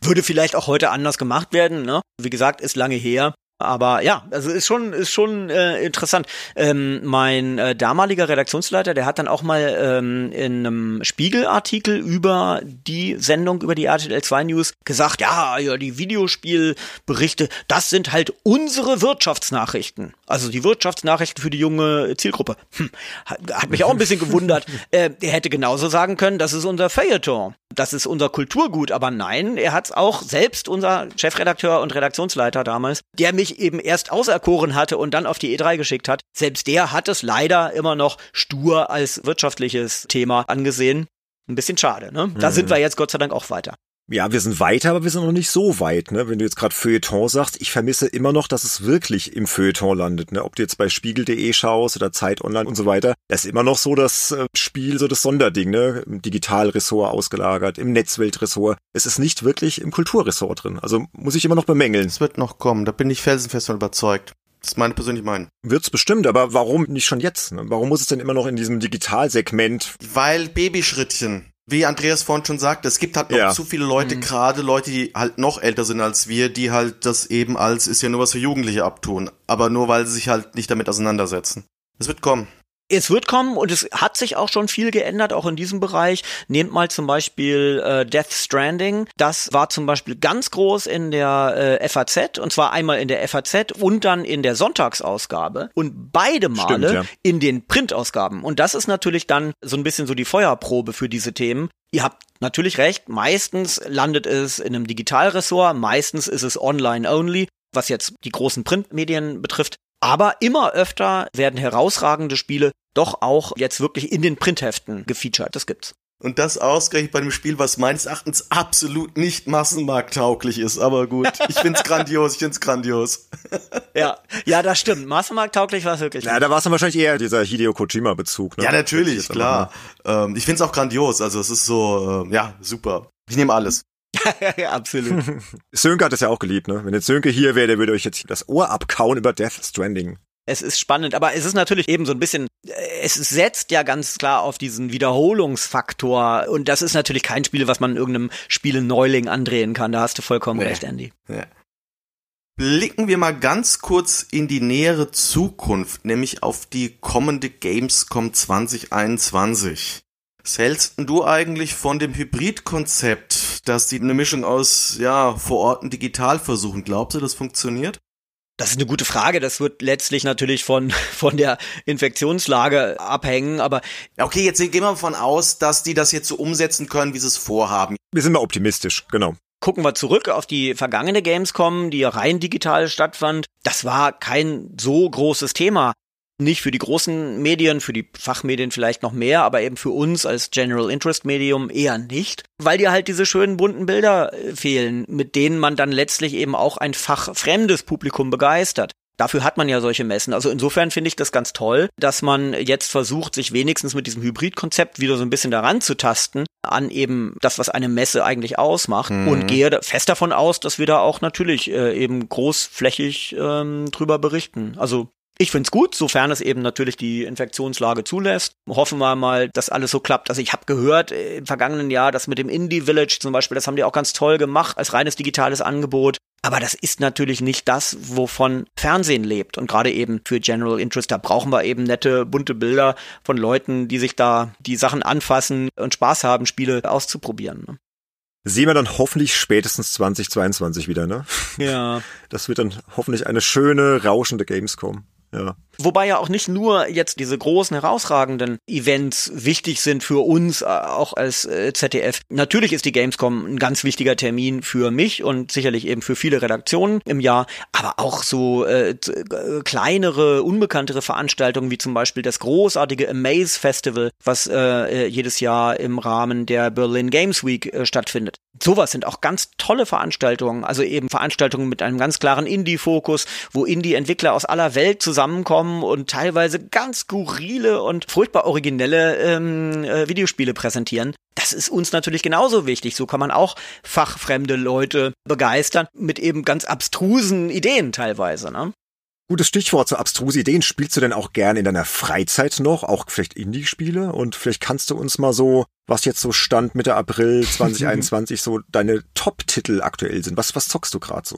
Würde vielleicht auch heute anders gemacht werden, ne? Wie gesagt, ist lange her. Aber ja, also ist schon ist schon äh, interessant. Ähm, mein äh, damaliger Redaktionsleiter, der hat dann auch mal ähm, in einem Spiegelartikel über die Sendung über die RTL 2 News gesagt, ja, ja, die Videospielberichte, das sind halt unsere Wirtschaftsnachrichten. Also die Wirtschaftsnachrichten für die junge Zielgruppe. Hm, hat, hat mich auch ein bisschen gewundert. äh, er hätte genauso sagen können, das ist unser Feuilleton, das ist unser Kulturgut. Aber nein, er hat es auch selbst, unser Chefredakteur und Redaktionsleiter damals, der mich eben erst auserkoren hatte und dann auf die E3 geschickt hat, selbst der hat es leider immer noch stur als wirtschaftliches Thema angesehen. Ein bisschen schade, ne? Da mhm. sind wir jetzt Gott sei Dank auch weiter. Ja, wir sind weiter, aber wir sind noch nicht so weit, ne? Wenn du jetzt gerade Feuilleton sagst, ich vermisse immer noch, dass es wirklich im Feuilleton landet, ne? Ob du jetzt bei spiegel.de schaust oder Zeit Online und so weiter, das ist immer noch so das äh, Spiel, so das Sonderding, ne? Im Digitalressort ausgelagert, im Netzweltressort. Es ist nicht wirklich im Kulturressort drin. Also muss ich immer noch bemängeln. Es wird noch kommen, da bin ich felsenfest von überzeugt. Das ist meine persönliche Meinung. Wird's bestimmt, aber warum nicht schon jetzt? Ne? Warum muss es denn immer noch in diesem Digitalsegment? Weil Babyschrittchen wie Andreas vorhin schon sagte, es gibt halt noch ja. zu viele Leute, mhm. gerade Leute, die halt noch älter sind als wir, die halt das eben als ist ja nur was für Jugendliche abtun, aber nur weil sie sich halt nicht damit auseinandersetzen. Es wird kommen es wird kommen und es hat sich auch schon viel geändert, auch in diesem Bereich. Nehmt mal zum Beispiel äh, Death Stranding. Das war zum Beispiel ganz groß in der äh, FAZ und zwar einmal in der FAZ und dann in der Sonntagsausgabe und beide Male Stimmt, ja. in den Printausgaben. Und das ist natürlich dann so ein bisschen so die Feuerprobe für diese Themen. Ihr habt natürlich recht, meistens landet es in einem Digitalressort, meistens ist es online only was jetzt die großen Printmedien betrifft. Aber immer öfter werden herausragende Spiele doch auch jetzt wirklich in den Printheften gefeatured. Das gibt's. Und das ausgerechnet bei einem Spiel, was meines Erachtens absolut nicht massenmarkttauglich ist. Aber gut, ich find's grandios, ich find's grandios. ja, ja, das stimmt. Massenmarkttauglich war es wirklich. Ja, da war es dann wahrscheinlich eher dieser Hideo Kojima-Bezug. Ne? Ja, natürlich, klar. Ähm, ich find's auch grandios. Also es ist so, äh, ja, super. Ich nehme alles. Ja, absolut. Sönke hat es ja auch geliebt, ne? Wenn jetzt Sönke hier wäre, der würde euch jetzt das Ohr abkauen über Death Stranding. Es ist spannend, aber es ist natürlich eben so ein bisschen, äh, es setzt ja ganz klar auf diesen Wiederholungsfaktor und das ist natürlich kein Spiel, was man in irgendeinem Spiele Neuling andrehen kann. Da hast du vollkommen nee. recht, Andy. Ja. Blicken wir mal ganz kurz in die nähere Zukunft, nämlich auf die kommende Gamescom 2021. Was hältst du eigentlich von dem Hybridkonzept, dass die eine Mischung aus, ja, vor Ort und digital versuchen? Glaubst du, das funktioniert? Das ist eine gute Frage. Das wird letztlich natürlich von, von der Infektionslage abhängen, aber. Okay, jetzt gehen wir davon aus, dass die das jetzt so umsetzen können, wie sie es vorhaben. Wir sind mal optimistisch, genau. Gucken wir zurück auf die vergangene Gamescom, die rein digital stattfand. Das war kein so großes Thema nicht für die großen Medien, für die Fachmedien vielleicht noch mehr, aber eben für uns als General Interest Medium eher nicht, weil dir halt diese schönen bunten Bilder äh, fehlen, mit denen man dann letztlich eben auch ein fachfremdes Publikum begeistert. Dafür hat man ja solche Messen. Also insofern finde ich das ganz toll, dass man jetzt versucht, sich wenigstens mit diesem Hybridkonzept wieder so ein bisschen daran zu tasten, an eben das, was eine Messe eigentlich ausmacht. Mhm. Und gehe fest davon aus, dass wir da auch natürlich äh, eben großflächig ähm, drüber berichten. Also Ich find's gut, sofern es eben natürlich die Infektionslage zulässt. Hoffen wir mal, dass alles so klappt. Also ich habe gehört äh, im vergangenen Jahr, dass mit dem Indie Village zum Beispiel, das haben die auch ganz toll gemacht als reines digitales Angebot. Aber das ist natürlich nicht das, wovon Fernsehen lebt. Und gerade eben für General Interest, da brauchen wir eben nette, bunte Bilder von Leuten, die sich da die Sachen anfassen und Spaß haben, Spiele auszuprobieren. Ne? Sehen wir dann hoffentlich spätestens 2022 wieder, ne? Ja. Das wird dann hoffentlich eine schöne, rauschende Gamescom. Ja. Wobei ja auch nicht nur jetzt diese großen, herausragenden Events wichtig sind für uns, äh, auch als äh, ZDF. Natürlich ist die Gamescom ein ganz wichtiger Termin für mich und sicherlich eben für viele Redaktionen im Jahr, aber auch so äh, äh, kleinere, unbekanntere Veranstaltungen wie zum Beispiel das großartige Amaze Festival, was äh, jedes Jahr im Rahmen der Berlin Games Week äh, stattfindet. Sowas sind auch ganz tolle Veranstaltungen, also eben Veranstaltungen mit einem ganz klaren Indie-Fokus, wo Indie-Entwickler aus aller Welt zusammenkommen kommen und teilweise ganz skurrile und furchtbar originelle ähm, äh, Videospiele präsentieren. Das ist uns natürlich genauso wichtig. So kann man auch fachfremde Leute begeistern mit eben ganz abstrusen Ideen teilweise. Ne? Gutes Stichwort zu abstruse Ideen. Spielst du denn auch gerne in deiner Freizeit noch, auch vielleicht Indie-Spiele? Und vielleicht kannst du uns mal so, was jetzt so stand Mitte April 2021, so deine Top-Titel aktuell sind. Was, was zockst du gerade so?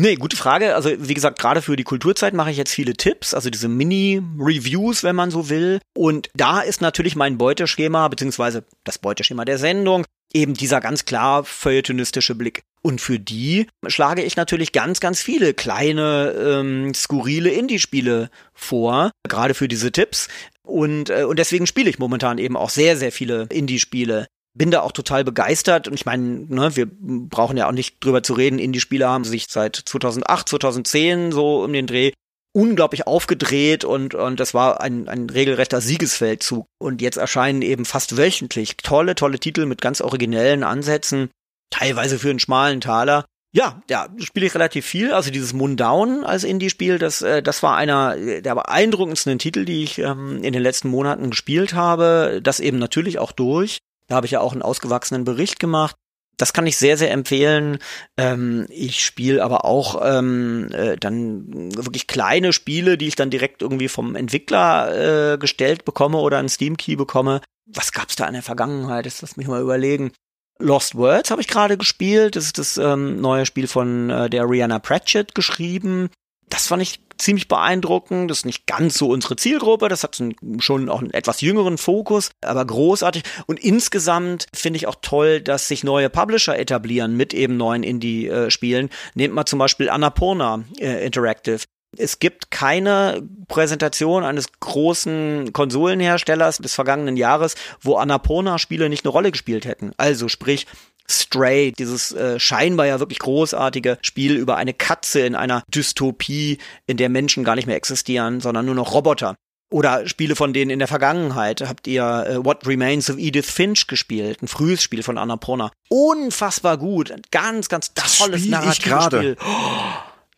Nee, gute Frage. Also wie gesagt, gerade für die Kulturzeit mache ich jetzt viele Tipps, also diese Mini-Reviews, wenn man so will. Und da ist natürlich mein Beuteschema, beziehungsweise das Beuteschema der Sendung, eben dieser ganz klar feuilletonistische Blick. Und für die schlage ich natürlich ganz, ganz viele kleine, ähm, skurrile Indie-Spiele vor, gerade für diese Tipps. Und, äh, und deswegen spiele ich momentan eben auch sehr, sehr viele Indie-Spiele bin da auch total begeistert und ich meine, ne, wir brauchen ja auch nicht drüber zu reden, Indie-Spieler haben sich seit 2008, 2010 so um den Dreh unglaublich aufgedreht und, und das war ein, ein regelrechter Siegesfeldzug. Und jetzt erscheinen eben fast wöchentlich tolle, tolle Titel mit ganz originellen Ansätzen, teilweise für einen schmalen Taler. Ja, ja, spiele ich relativ viel. Also dieses Moondown als Indie-Spiel, das, äh, das war einer der beeindruckendsten Titel, die ich ähm, in den letzten Monaten gespielt habe. Das eben natürlich auch durch. Da habe ich ja auch einen ausgewachsenen Bericht gemacht. Das kann ich sehr, sehr empfehlen. Ähm, ich spiele aber auch ähm, äh, dann wirklich kleine Spiele, die ich dann direkt irgendwie vom Entwickler äh, gestellt bekomme oder einen Steam-Key bekomme. Was gab's da in der Vergangenheit? Das lass mich mal überlegen. Lost Worlds habe ich gerade gespielt. Das ist das ähm, neue Spiel von äh, der Rihanna Pratchett geschrieben. Das fand ich ziemlich beeindruckend. Das ist nicht ganz so unsere Zielgruppe. Das hat schon auch einen etwas jüngeren Fokus, aber großartig. Und insgesamt finde ich auch toll, dass sich neue Publisher etablieren mit eben neuen Indie-Spielen. Nehmt mal zum Beispiel Annapurna äh, Interactive. Es gibt keine Präsentation eines großen Konsolenherstellers des vergangenen Jahres, wo Annapurna-Spiele nicht eine Rolle gespielt hätten. Also sprich, Stray, dieses äh, scheinbar ja wirklich großartige Spiel über eine Katze in einer Dystopie, in der Menschen gar nicht mehr existieren, sondern nur noch Roboter. Oder Spiele von denen in der Vergangenheit. Habt ihr äh, What Remains of Edith Finch gespielt? Ein frühes Spiel von Annapurna. Unfassbar gut. Ein ganz, ganz tolles narratives Spiel. Oh,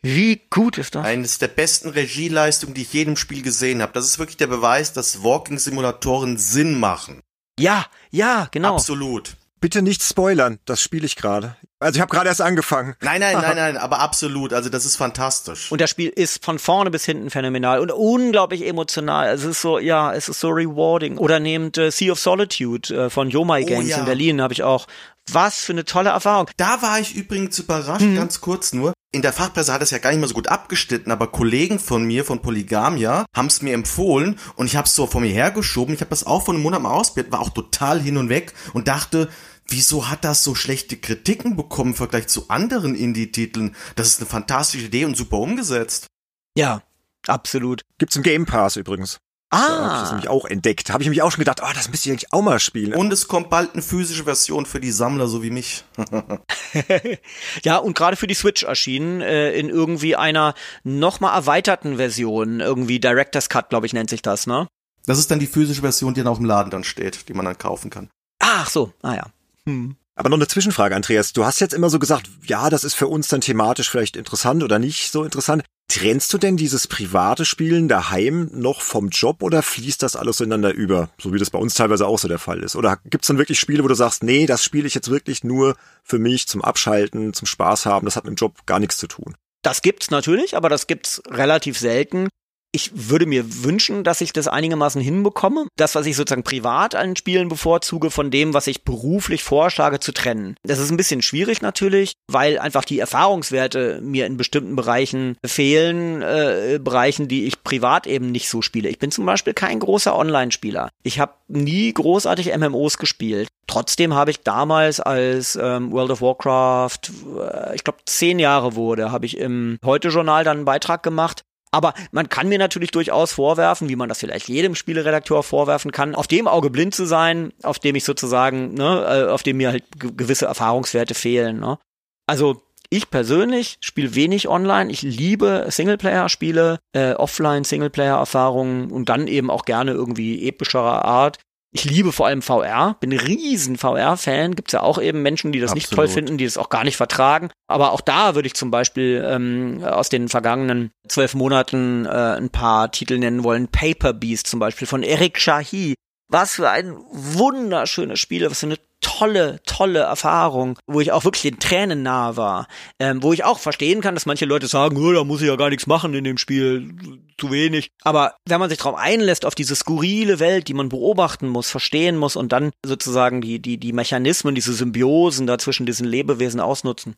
wie gut ist das? Eines der besten Regieleistungen, die ich jedem Spiel gesehen habe. Das ist wirklich der Beweis, dass Walking-Simulatoren Sinn machen. Ja, ja, genau. Absolut. Bitte nicht spoilern, das spiele ich gerade. Also ich habe gerade erst angefangen. Nein, nein, nein, nein, aber absolut. Also das ist fantastisch. Und das Spiel ist von vorne bis hinten phänomenal und unglaublich emotional. Es ist so, ja, es ist so rewarding. Oder nehmt äh, Sea of Solitude äh, von Yomai oh Games oh, ja. in Berlin, habe ich auch. Was für eine tolle Erfahrung. Da war ich übrigens überrascht, hm. ganz kurz nur. In der Fachpresse hat es ja gar nicht mehr so gut abgeschnitten, aber Kollegen von mir, von Polygamia, haben es mir empfohlen und ich habe es so vor mir hergeschoben. Ich habe das auch vor einem Monat mal ausprobiert, war auch total hin und weg und dachte, wieso hat das so schlechte Kritiken bekommen im Vergleich zu anderen Indie-Titeln? Das ist eine fantastische Idee und super umgesetzt. Ja, absolut. Gibt's im Game Pass übrigens. Ah. Da habe ich das nämlich auch entdeckt. Habe ich mich auch schon gedacht, oh, das müsste ich eigentlich auch mal spielen. Und es kommt bald eine physische Version für die Sammler, so wie mich. ja, und gerade für die Switch erschienen, äh, in irgendwie einer nochmal erweiterten Version. Irgendwie Director's Cut, glaube ich, nennt sich das, ne? Das ist dann die physische Version, die dann auch im Laden dann steht, die man dann kaufen kann. Ach so, ah ja. Hm. Aber noch eine Zwischenfrage, Andreas. Du hast jetzt immer so gesagt, ja, das ist für uns dann thematisch vielleicht interessant oder nicht so interessant. Trennst du denn dieses private Spielen daheim noch vom Job oder fließt das alles ineinander über, so wie das bei uns teilweise auch so der Fall ist? Oder gibt's dann wirklich Spiele, wo du sagst, nee, das spiele ich jetzt wirklich nur für mich, zum Abschalten, zum Spaß haben, das hat mit dem Job gar nichts zu tun? Das gibt's natürlich, aber das gibt's relativ selten. Ich würde mir wünschen, dass ich das einigermaßen hinbekomme. Das, was ich sozusagen privat an Spielen bevorzuge, von dem, was ich beruflich vorschlage, zu trennen. Das ist ein bisschen schwierig natürlich, weil einfach die Erfahrungswerte mir in bestimmten Bereichen fehlen, äh, Bereichen, die ich privat eben nicht so spiele. Ich bin zum Beispiel kein großer Online-Spieler. Ich habe nie großartig MMOs gespielt. Trotzdem habe ich damals, als ähm, World of Warcraft, äh, ich glaube, zehn Jahre wurde, habe ich im Heute-Journal dann einen Beitrag gemacht aber man kann mir natürlich durchaus vorwerfen, wie man das vielleicht jedem Spieleredakteur vorwerfen kann, auf dem Auge blind zu sein, auf dem ich sozusagen, ne, äh, auf dem mir halt gewisse Erfahrungswerte fehlen. Ne? Also ich persönlich spiele wenig online. Ich liebe Singleplayer-Spiele, äh, Offline-Singleplayer-Erfahrungen und dann eben auch gerne irgendwie epischerer Art. Ich liebe vor allem VR, bin riesen VR-Fan. Gibt es ja auch eben Menschen, die das Absolut. nicht toll finden, die das auch gar nicht vertragen. Aber auch da würde ich zum Beispiel ähm, aus den vergangenen zwölf Monaten äh, ein paar Titel nennen wollen. Paper Beast zum Beispiel von Eric Shahi. Was für ein wunderschönes Spiel, was für eine tolle, tolle Erfahrung, wo ich auch wirklich den Tränen nahe war, ähm, wo ich auch verstehen kann, dass manche Leute sagen, da muss ich ja gar nichts machen in dem Spiel, zu wenig. Aber wenn man sich darauf einlässt, auf diese skurrile Welt, die man beobachten muss, verstehen muss und dann sozusagen die, die, die Mechanismen, diese Symbiosen da zwischen diesen Lebewesen ausnutzen,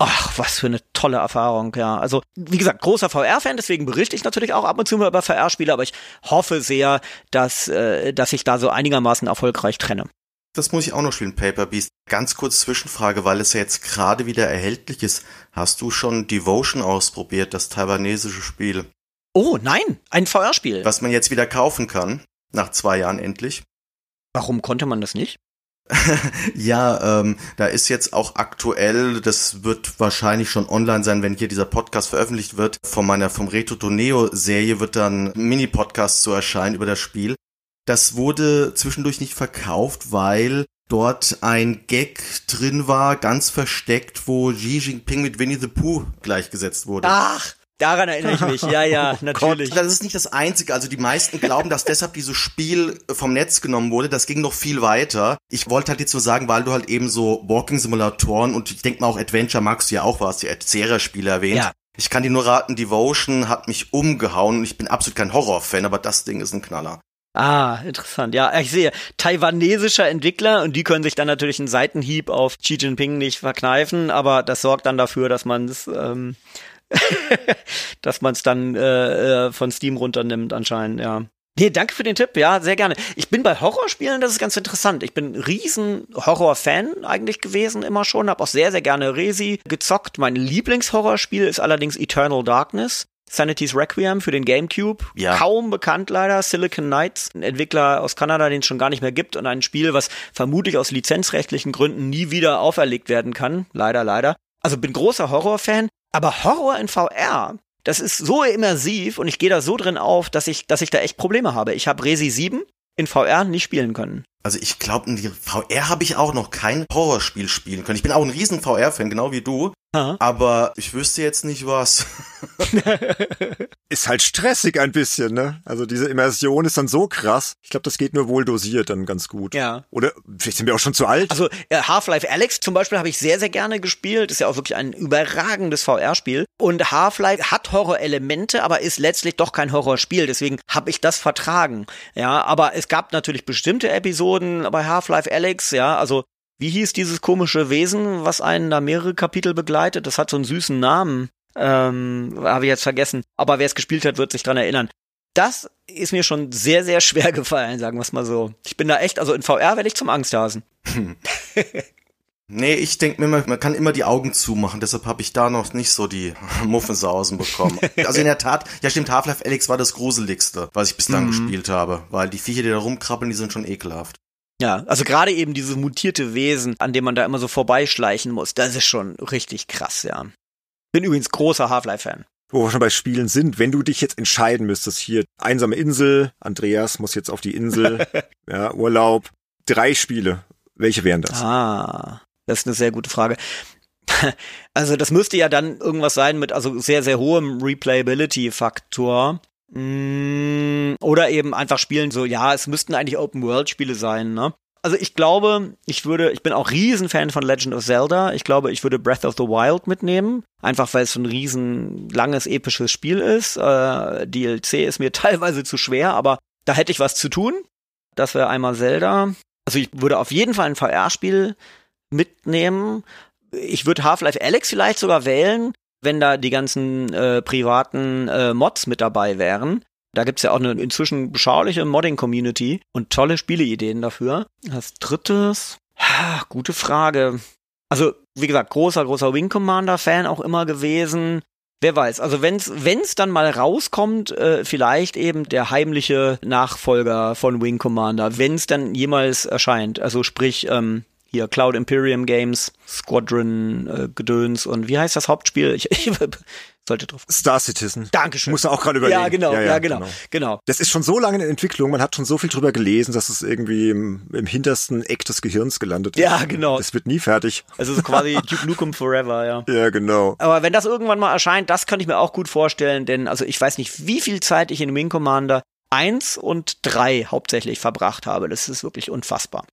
Ach, was für eine tolle Erfahrung, ja. Also, wie gesagt, großer VR-Fan, deswegen berichte ich natürlich auch ab und zu mal über VR-Spiele, aber ich hoffe sehr, dass, äh, dass ich da so einigermaßen erfolgreich trenne. Das muss ich auch noch spielen, Paper Beast. Ganz kurz Zwischenfrage, weil es ja jetzt gerade wieder erhältlich ist. Hast du schon Devotion ausprobiert, das taiwanesische Spiel? Oh, nein, ein VR-Spiel. Was man jetzt wieder kaufen kann, nach zwei Jahren endlich. Warum konnte man das nicht? ja, ähm, da ist jetzt auch aktuell, das wird wahrscheinlich schon online sein, wenn hier dieser Podcast veröffentlicht wird, von meiner vom Reto Torneo Serie wird dann Mini-Podcast zu erscheinen über das Spiel. Das wurde zwischendurch nicht verkauft, weil dort ein Gag drin war, ganz versteckt, wo Xi Jinping mit Winnie the Pooh gleichgesetzt wurde. Ach, Daran erinnere ich mich, ja, ja, oh natürlich. das ist nicht das Einzige. Also die meisten glauben, dass deshalb dieses Spiel vom Netz genommen wurde. Das ging noch viel weiter. Ich wollte halt jetzt so sagen, weil du halt eben so Walking-Simulatoren und ich denke mal auch Adventure magst du ja auch, was die Erzähler-Spiele erwähnt. Ja. Ich kann dir nur raten, Devotion hat mich umgehauen und ich bin absolut kein Horror-Fan, aber das Ding ist ein Knaller. Ah, interessant. Ja, ich sehe, taiwanesischer Entwickler und die können sich dann natürlich einen Seitenhieb auf Xi Jinping nicht verkneifen, aber das sorgt dann dafür, dass man es ähm, dass man es dann äh, äh, von Steam runternimmt anscheinend, ja. Nee, danke für den Tipp, ja, sehr gerne. Ich bin bei Horrorspielen, das ist ganz interessant. Ich bin ein riesen Horror-Fan eigentlich gewesen, immer schon, habe auch sehr, sehr gerne Resi gezockt. Mein Lieblingshorrorspiel ist allerdings Eternal Darkness. Sanity's Requiem für den GameCube. Ja. Kaum bekannt leider. Silicon Knights, ein Entwickler aus Kanada, den es schon gar nicht mehr gibt und ein Spiel, was vermutlich aus lizenzrechtlichen Gründen nie wieder auferlegt werden kann. Leider, leider. Also bin großer Horrorfan, aber Horror in VR, das ist so immersiv und ich gehe da so drin auf, dass ich, dass ich da echt Probleme habe. Ich habe Resi 7 in VR nicht spielen können. Also ich glaube, in VR habe ich auch noch kein Horrorspiel spielen können. Ich bin auch ein riesen VR-Fan, genau wie du. Ha? Aber ich wüsste jetzt nicht was. ist halt stressig ein bisschen, ne? Also diese Immersion ist dann so krass. Ich glaube, das geht nur wohl dosiert dann ganz gut. Ja. Oder vielleicht sind wir auch schon zu alt. Also Half-Life Alex zum Beispiel habe ich sehr, sehr gerne gespielt. Ist ja auch wirklich ein überragendes VR-Spiel. Und Half-Life hat Horror-Elemente, aber ist letztlich doch kein Horrorspiel. Deswegen habe ich das vertragen. Ja, aber es gab natürlich bestimmte Episoden bei Half-Life Alex, ja, also wie hieß dieses komische Wesen, was einen da mehrere Kapitel begleitet? Das hat so einen süßen Namen. Ähm, habe ich jetzt vergessen. Aber wer es gespielt hat, wird sich dran erinnern. Das ist mir schon sehr, sehr schwer gefallen, sagen wir es mal so. Ich bin da echt, also in VR werde ich zum Angsthasen. Nee, ich denke mir, man kann immer die Augen zumachen, deshalb habe ich da noch nicht so die Muffensausen bekommen. also in der Tat, ja stimmt, Half-Life Alex war das gruseligste, was ich bis dann mhm. gespielt habe, weil die Viecher, die da rumkrabbeln, die sind schon ekelhaft. Ja, also gerade eben dieses mutierte Wesen, an dem man da immer so vorbeischleichen muss, das ist schon richtig krass, ja. Bin übrigens großer Half-Life-Fan. Wo wir schon bei Spielen sind, wenn du dich jetzt entscheiden müsstest, hier einsame Insel, Andreas muss jetzt auf die Insel, ja, Urlaub, drei Spiele, welche wären das? Ah, das ist eine sehr gute Frage. Also das müsste ja dann irgendwas sein mit also sehr, sehr hohem Replayability-Faktor. Mm, oder eben einfach spielen so, ja, es müssten eigentlich Open-World-Spiele sein, ne? Also ich glaube, ich würde, ich bin auch Riesenfan von Legend of Zelda. Ich glaube, ich würde Breath of the Wild mitnehmen. Einfach weil es so ein riesen langes episches Spiel ist. Äh, DLC ist mir teilweise zu schwer, aber da hätte ich was zu tun. Das wäre einmal Zelda. Also ich würde auf jeden Fall ein VR-Spiel mitnehmen. Ich würde Half-Life Alex vielleicht sogar wählen, wenn da die ganzen äh, privaten äh, Mods mit dabei wären. Da gibt's ja auch eine inzwischen beschauliche Modding-Community und tolle Spieleideen dafür. Als drittes, ha, gute Frage. Also, wie gesagt, großer, großer Wing Commander-Fan auch immer gewesen. Wer weiß, also wenn's wenn's dann mal rauskommt, äh, vielleicht eben der heimliche Nachfolger von Wing Commander, wenn's dann jemals erscheint. Also sprich, ähm, hier Cloud Imperium Games, Squadron äh, Gedöns und wie heißt das Hauptspiel? Ich, ich sollte drauf. Star Citizen. Dankeschön. Muss auch gerade überlegen. Ja, genau, ja, ja, genau, genau, genau. Das ist schon so lange in Entwicklung, man hat schon so viel drüber gelesen, dass es irgendwie im, im hintersten Eck des Gehirns gelandet ist. Ja, genau. Das wird nie fertig. Also so quasi Duke Nukem Forever, ja. Ja, genau. Aber wenn das irgendwann mal erscheint, das kann ich mir auch gut vorstellen, denn also ich weiß nicht, wie viel Zeit ich in Wing Commander 1 und 3 hauptsächlich verbracht habe. Das ist wirklich unfassbar.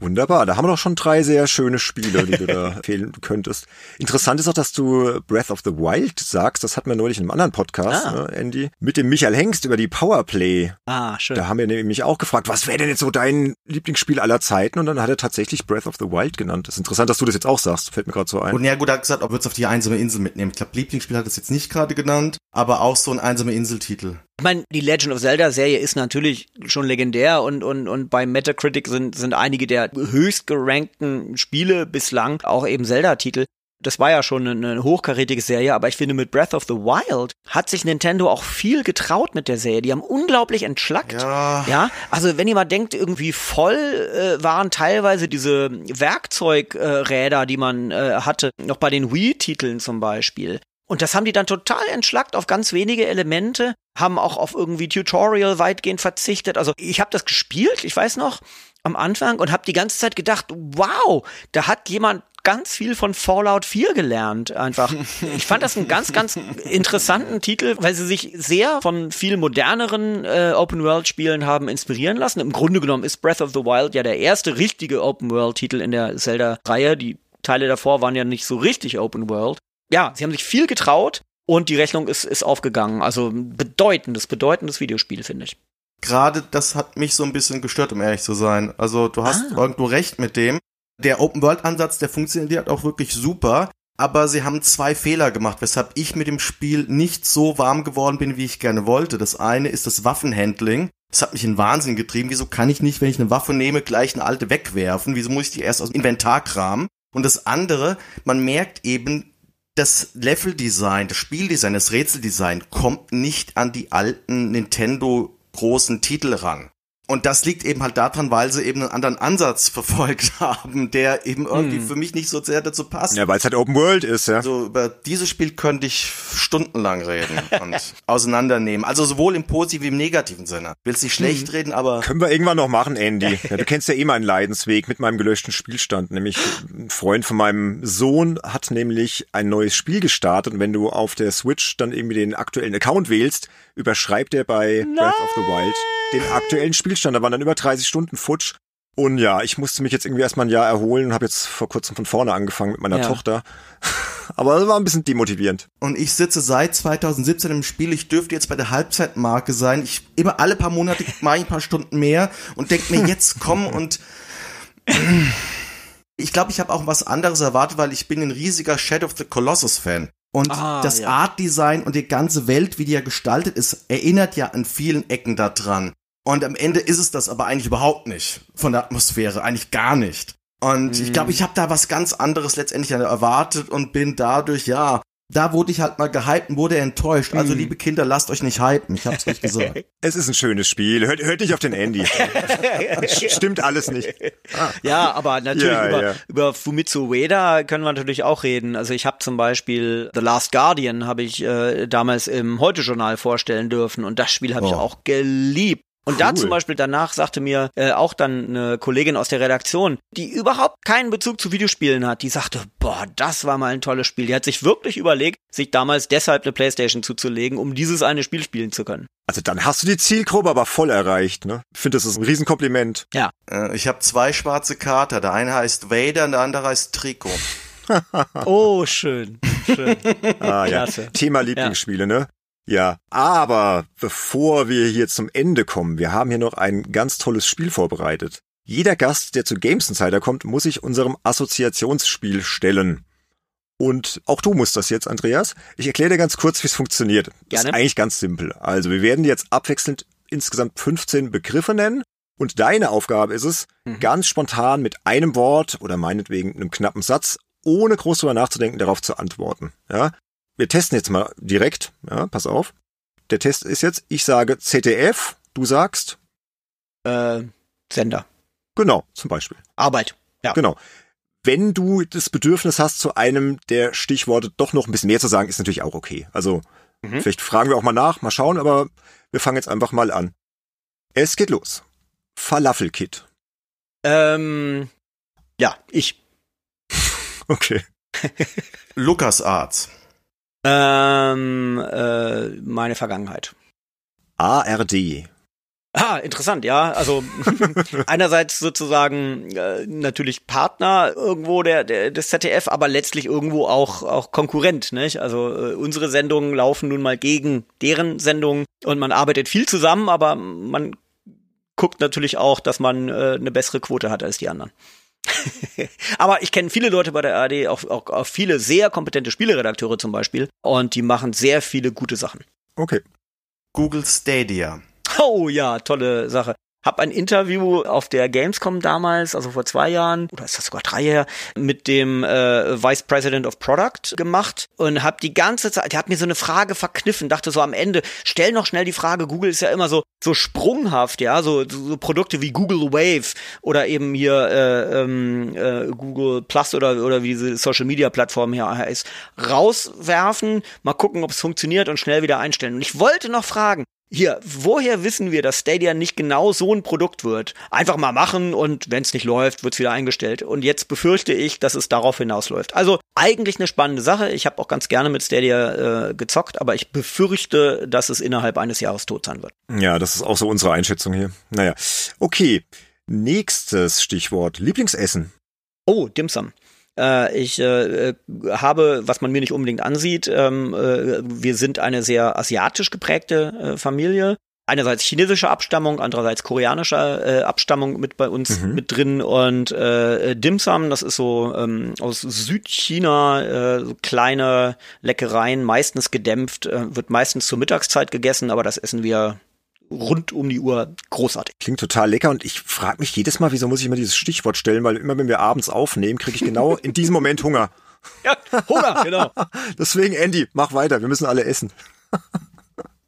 Wunderbar, da haben wir doch schon drei sehr schöne Spiele, die du da empfehlen könntest. Interessant ist auch, dass du Breath of the Wild sagst. Das hatten wir neulich in einem anderen Podcast, ah. ne, Andy, mit dem Michael Hengst über die Powerplay. Ah, schön. Da haben wir nämlich auch gefragt, was wäre denn jetzt so dein Lieblingsspiel aller Zeiten? Und dann hat er tatsächlich Breath of the Wild genannt. Das ist interessant, dass du das jetzt auch sagst. Fällt mir gerade so ein. Und ja, gut, er hat gesagt, ob wir es auf die einsame Insel mitnehmen. Ich glaube, Lieblingsspiel hat es jetzt nicht gerade genannt, aber auch so ein einsame Inseltitel. Ich meine, die Legend of Zelda Serie ist natürlich schon legendär und, und, und bei Metacritic sind, sind einige der höchst gerankten Spiele bislang auch eben Zelda-Titel. Das war ja schon eine hochkarätige Serie, aber ich finde, mit Breath of the Wild hat sich Nintendo auch viel getraut mit der Serie. Die haben unglaublich entschlackt. Ja. ja? Also, wenn ihr mal denkt, irgendwie voll äh, waren teilweise diese Werkzeugräder, äh, die man äh, hatte, noch bei den Wii-Titeln zum Beispiel. Und das haben die dann total entschlackt auf ganz wenige Elemente, haben auch auf irgendwie Tutorial weitgehend verzichtet. Also ich habe das gespielt, ich weiß noch, am Anfang und habe die ganze Zeit gedacht, wow, da hat jemand ganz viel von Fallout 4 gelernt einfach. Ich fand das einen ganz, ganz interessanten Titel, weil sie sich sehr von viel moderneren äh, Open-World-Spielen haben inspirieren lassen. Im Grunde genommen ist Breath of the Wild ja der erste richtige Open-World-Titel in der Zelda-Reihe. Die Teile davor waren ja nicht so richtig Open-World ja, sie haben sich viel getraut und die Rechnung ist, ist aufgegangen. Also bedeutendes, bedeutendes Videospiel, finde ich. Gerade das hat mich so ein bisschen gestört, um ehrlich zu sein. Also du hast ah. irgendwo recht mit dem. Der Open-World-Ansatz, der funktioniert auch wirklich super. Aber sie haben zwei Fehler gemacht, weshalb ich mit dem Spiel nicht so warm geworden bin, wie ich gerne wollte. Das eine ist das Waffenhandling. Das hat mich in Wahnsinn getrieben. Wieso kann ich nicht, wenn ich eine Waffe nehme, gleich eine alte wegwerfen? Wieso muss ich die erst aus dem Inventar kramen? Und das andere, man merkt eben, das Leveldesign, das Spieldesign, das Rätseldesign kommt nicht an die alten Nintendo großen Titel ran. Und das liegt eben halt daran, weil sie eben einen anderen Ansatz verfolgt haben, der eben irgendwie hm. für mich nicht so sehr dazu passt. Ja, weil es halt Open World ist, ja. So über dieses Spiel könnte ich stundenlang reden und auseinandernehmen. Also sowohl im positiven wie im negativen Sinne. Willst nicht schlecht hm. reden, aber. Können wir irgendwann noch machen, Andy. Ja, du kennst ja eh meinen Leidensweg mit meinem gelöschten Spielstand. Nämlich ein Freund von meinem Sohn hat nämlich ein neues Spiel gestartet und wenn du auf der Switch dann irgendwie den aktuellen Account wählst, überschreibt er bei Nein. Breath of the Wild den aktuellen Spielstand. Da waren dann über 30 Stunden futsch. Und ja, ich musste mich jetzt irgendwie erstmal ein Jahr erholen und habe jetzt vor kurzem von vorne angefangen mit meiner ja. Tochter. Aber das war ein bisschen demotivierend. Und ich sitze seit 2017 im Spiel. Ich dürfte jetzt bei der Halbzeitmarke sein. Ich immer alle paar Monate mache ich ein paar Stunden mehr und denke mir, jetzt komm und ich glaube, ich habe auch was anderes erwartet, weil ich bin ein riesiger Shadow of the Colossus Fan. Und ah, das ja. Art Design und die ganze Welt, wie die ja gestaltet ist, erinnert ja an vielen Ecken daran. Und am Ende ist es das aber eigentlich überhaupt nicht. Von der Atmosphäre, eigentlich gar nicht. Und mm. ich glaube, ich habe da was ganz anderes letztendlich erwartet und bin dadurch, ja, da wurde ich halt mal gehypt und wurde enttäuscht. Also, mhm. liebe Kinder, lasst euch nicht hypen. Ich hab's euch gesagt. Es ist ein schönes Spiel. Hört, hört nicht auf den Andy. Stimmt alles nicht. Ah. Ja, aber natürlich ja, über, ja. über Fumitsu Ueda können wir natürlich auch reden. Also ich habe zum Beispiel The Last Guardian habe ich äh, damals im Heute-Journal vorstellen dürfen und das Spiel habe oh. ich auch geliebt. Und cool. da zum Beispiel danach sagte mir äh, auch dann eine Kollegin aus der Redaktion, die überhaupt keinen Bezug zu Videospielen hat, die sagte, boah, das war mal ein tolles Spiel. Die hat sich wirklich überlegt, sich damals deshalb eine Playstation zuzulegen, um dieses eine Spiel spielen zu können. Also dann hast du die Zielgruppe aber voll erreicht, ne? Ich finde, das ist ein Riesenkompliment. Ja. Äh, ich habe zwei schwarze Kater. Der eine heißt Vader und der andere heißt Trikot. oh, schön. schön. Ah, ja. Thema Lieblingsspiele, ja. ne? Ja, aber bevor wir hier zum Ende kommen, wir haben hier noch ein ganz tolles Spiel vorbereitet. Jeder Gast, der zu Games Insider kommt, muss sich unserem Assoziationsspiel stellen. Und auch du musst das jetzt, Andreas. Ich erkläre dir ganz kurz, wie es funktioniert. Gerne. Das ist eigentlich ganz simpel. Also wir werden jetzt abwechselnd insgesamt 15 Begriffe nennen. Und deine Aufgabe ist es, mhm. ganz spontan mit einem Wort oder meinetwegen einem knappen Satz, ohne groß drüber nachzudenken, darauf zu antworten. Ja? Wir testen jetzt mal direkt. Ja, pass auf. Der Test ist jetzt, ich sage ZDF, du sagst? Äh, Sender. Genau, zum Beispiel. Arbeit. Ja. Genau wenn du das Bedürfnis hast, zu einem der Stichworte doch noch ein bisschen mehr zu sagen, ist natürlich auch okay. Also mhm. vielleicht fragen wir auch mal nach, mal schauen, aber wir fangen jetzt einfach mal an. Es geht los. Falafelkit. Ähm, ja, ich. okay. Lukas Arzt. Ähm, äh, meine Vergangenheit. ARD. Ah, interessant, ja. Also einerseits sozusagen äh, natürlich Partner irgendwo der, der des ZDF, aber letztlich irgendwo auch auch Konkurrent, nicht? Also äh, unsere Sendungen laufen nun mal gegen deren Sendungen und man arbeitet viel zusammen, aber man guckt natürlich auch, dass man äh, eine bessere Quote hat als die anderen. Aber ich kenne viele Leute bei der ARD, auch, auch, auch viele sehr kompetente Spieleredakteure zum Beispiel, und die machen sehr viele gute Sachen. Okay. Google Stadia. Oh ja, tolle Sache. Hab ein Interview auf der Gamescom damals, also vor zwei Jahren, oder ist das sogar drei Jahre, mit dem äh, Vice President of Product gemacht und hab die ganze Zeit, der hat mir so eine Frage verkniffen, dachte so am Ende, stell noch schnell die Frage, Google ist ja immer so so sprunghaft, ja, so, so Produkte wie Google Wave oder eben hier äh, ähm, äh, Google Plus oder oder wie diese Social Media Plattform hier heißt, rauswerfen, mal gucken, ob es funktioniert und schnell wieder einstellen. Und ich wollte noch fragen, hier, woher wissen wir, dass Stadia nicht genau so ein Produkt wird? Einfach mal machen und wenn es nicht läuft, wird's wieder eingestellt. Und jetzt befürchte ich, dass es darauf hinausläuft. Also eigentlich eine spannende Sache. Ich habe auch ganz gerne mit Stadia äh, gezockt, aber ich befürchte, dass es innerhalb eines Jahres tot sein wird. Ja, das ist auch so unsere Einschätzung hier. Naja, okay. Nächstes Stichwort. Lieblingsessen. Oh, Dimsum. Äh, ich äh, habe, was man mir nicht unbedingt ansieht, ähm, äh, wir sind eine sehr asiatisch geprägte äh, Familie. Einerseits chinesische Abstammung, andererseits koreanische äh, Abstammung mit bei uns mhm. mit drin und äh, Dim Sum, das ist so ähm, aus Südchina, äh, so kleine Leckereien, meistens gedämpft, wird meistens zur Mittagszeit gegessen, aber das essen wir rund um die Uhr großartig. Klingt total lecker und ich frage mich jedes Mal, wieso muss ich immer dieses Stichwort stellen, weil immer wenn wir abends aufnehmen, kriege ich genau in diesem Moment Hunger. Ja, Hunger, genau. Deswegen, Andy, mach weiter, wir müssen alle essen.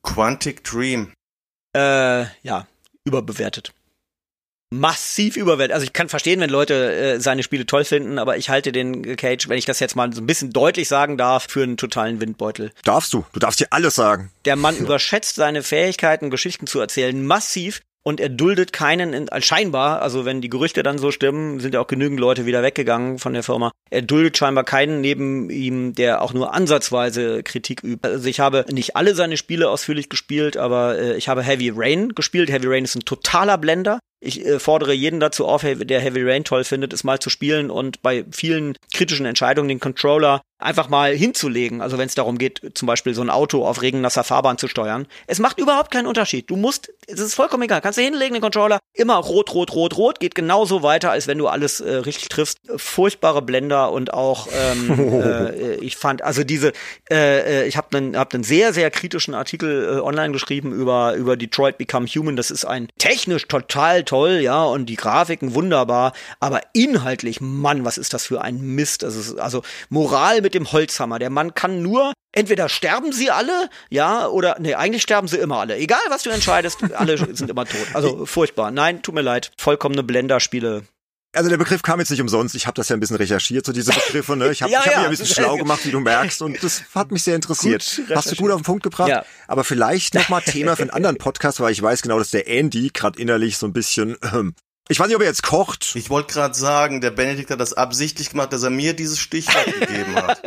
Quantic Dream. Äh, ja, überbewertet massiv überwältigt. Also ich kann verstehen, wenn Leute äh, seine Spiele toll finden, aber ich halte den Cage, wenn ich das jetzt mal so ein bisschen deutlich sagen darf, für einen totalen Windbeutel. Darfst du. Du darfst dir alles sagen. Der Mann überschätzt seine Fähigkeiten, Geschichten zu erzählen, massiv und er duldet keinen, in, scheinbar, also wenn die Gerüchte dann so stimmen, sind ja auch genügend Leute wieder weggegangen von der Firma. Er duldet scheinbar keinen neben ihm, der auch nur ansatzweise Kritik übt. Also ich habe nicht alle seine Spiele ausführlich gespielt, aber äh, ich habe Heavy Rain gespielt. Heavy Rain ist ein totaler Blender. Ich äh, fordere jeden dazu auf, der Heavy Rain toll findet, es mal zu spielen und bei vielen kritischen Entscheidungen den Controller einfach mal hinzulegen. Also wenn es darum geht, zum Beispiel so ein Auto auf regennasser Fahrbahn zu steuern. Es macht überhaupt keinen Unterschied. Du musst, es ist vollkommen egal. Kannst du hinlegen, den Controller, immer rot, rot, rot, rot, geht genauso weiter, als wenn du alles äh, richtig triffst. Furchtbare Blender und auch, ähm, äh, ich fand, also diese, äh, äh ich habe einen hab einen sehr, sehr kritischen Artikel äh, online geschrieben über, über Detroit Become Human. Das ist ein technisch total toll, ja, und die Grafiken wunderbar, aber inhaltlich, Mann, was ist das für ein Mist. Also, also Moral mit mit dem Holzhammer. Der Mann kann nur, entweder sterben sie alle, ja, oder, nee, eigentlich sterben sie immer alle. Egal, was du entscheidest, alle sind immer tot. Also furchtbar. Nein, tut mir leid. Vollkommene Blenderspiele. Also der Begriff kam jetzt nicht umsonst. Ich habe das ja ein bisschen recherchiert, so diese Begriffe. Ne? Ich habe Ja, ich hab ja. mich ein bisschen schlau gemacht, wie du merkst, und das hat mich sehr interessiert. Gut Hast du gut auf den Punkt gebracht. Ja. Aber vielleicht nochmal Thema für einen anderen Podcast, weil ich weiß genau, dass der Andy gerade innerlich so ein bisschen. Ähm, ich weiß nicht, ob er jetzt kocht. Ich wollte gerade sagen, der Benedikt hat das absichtlich gemacht, dass er mir dieses Stichwort gegeben hat.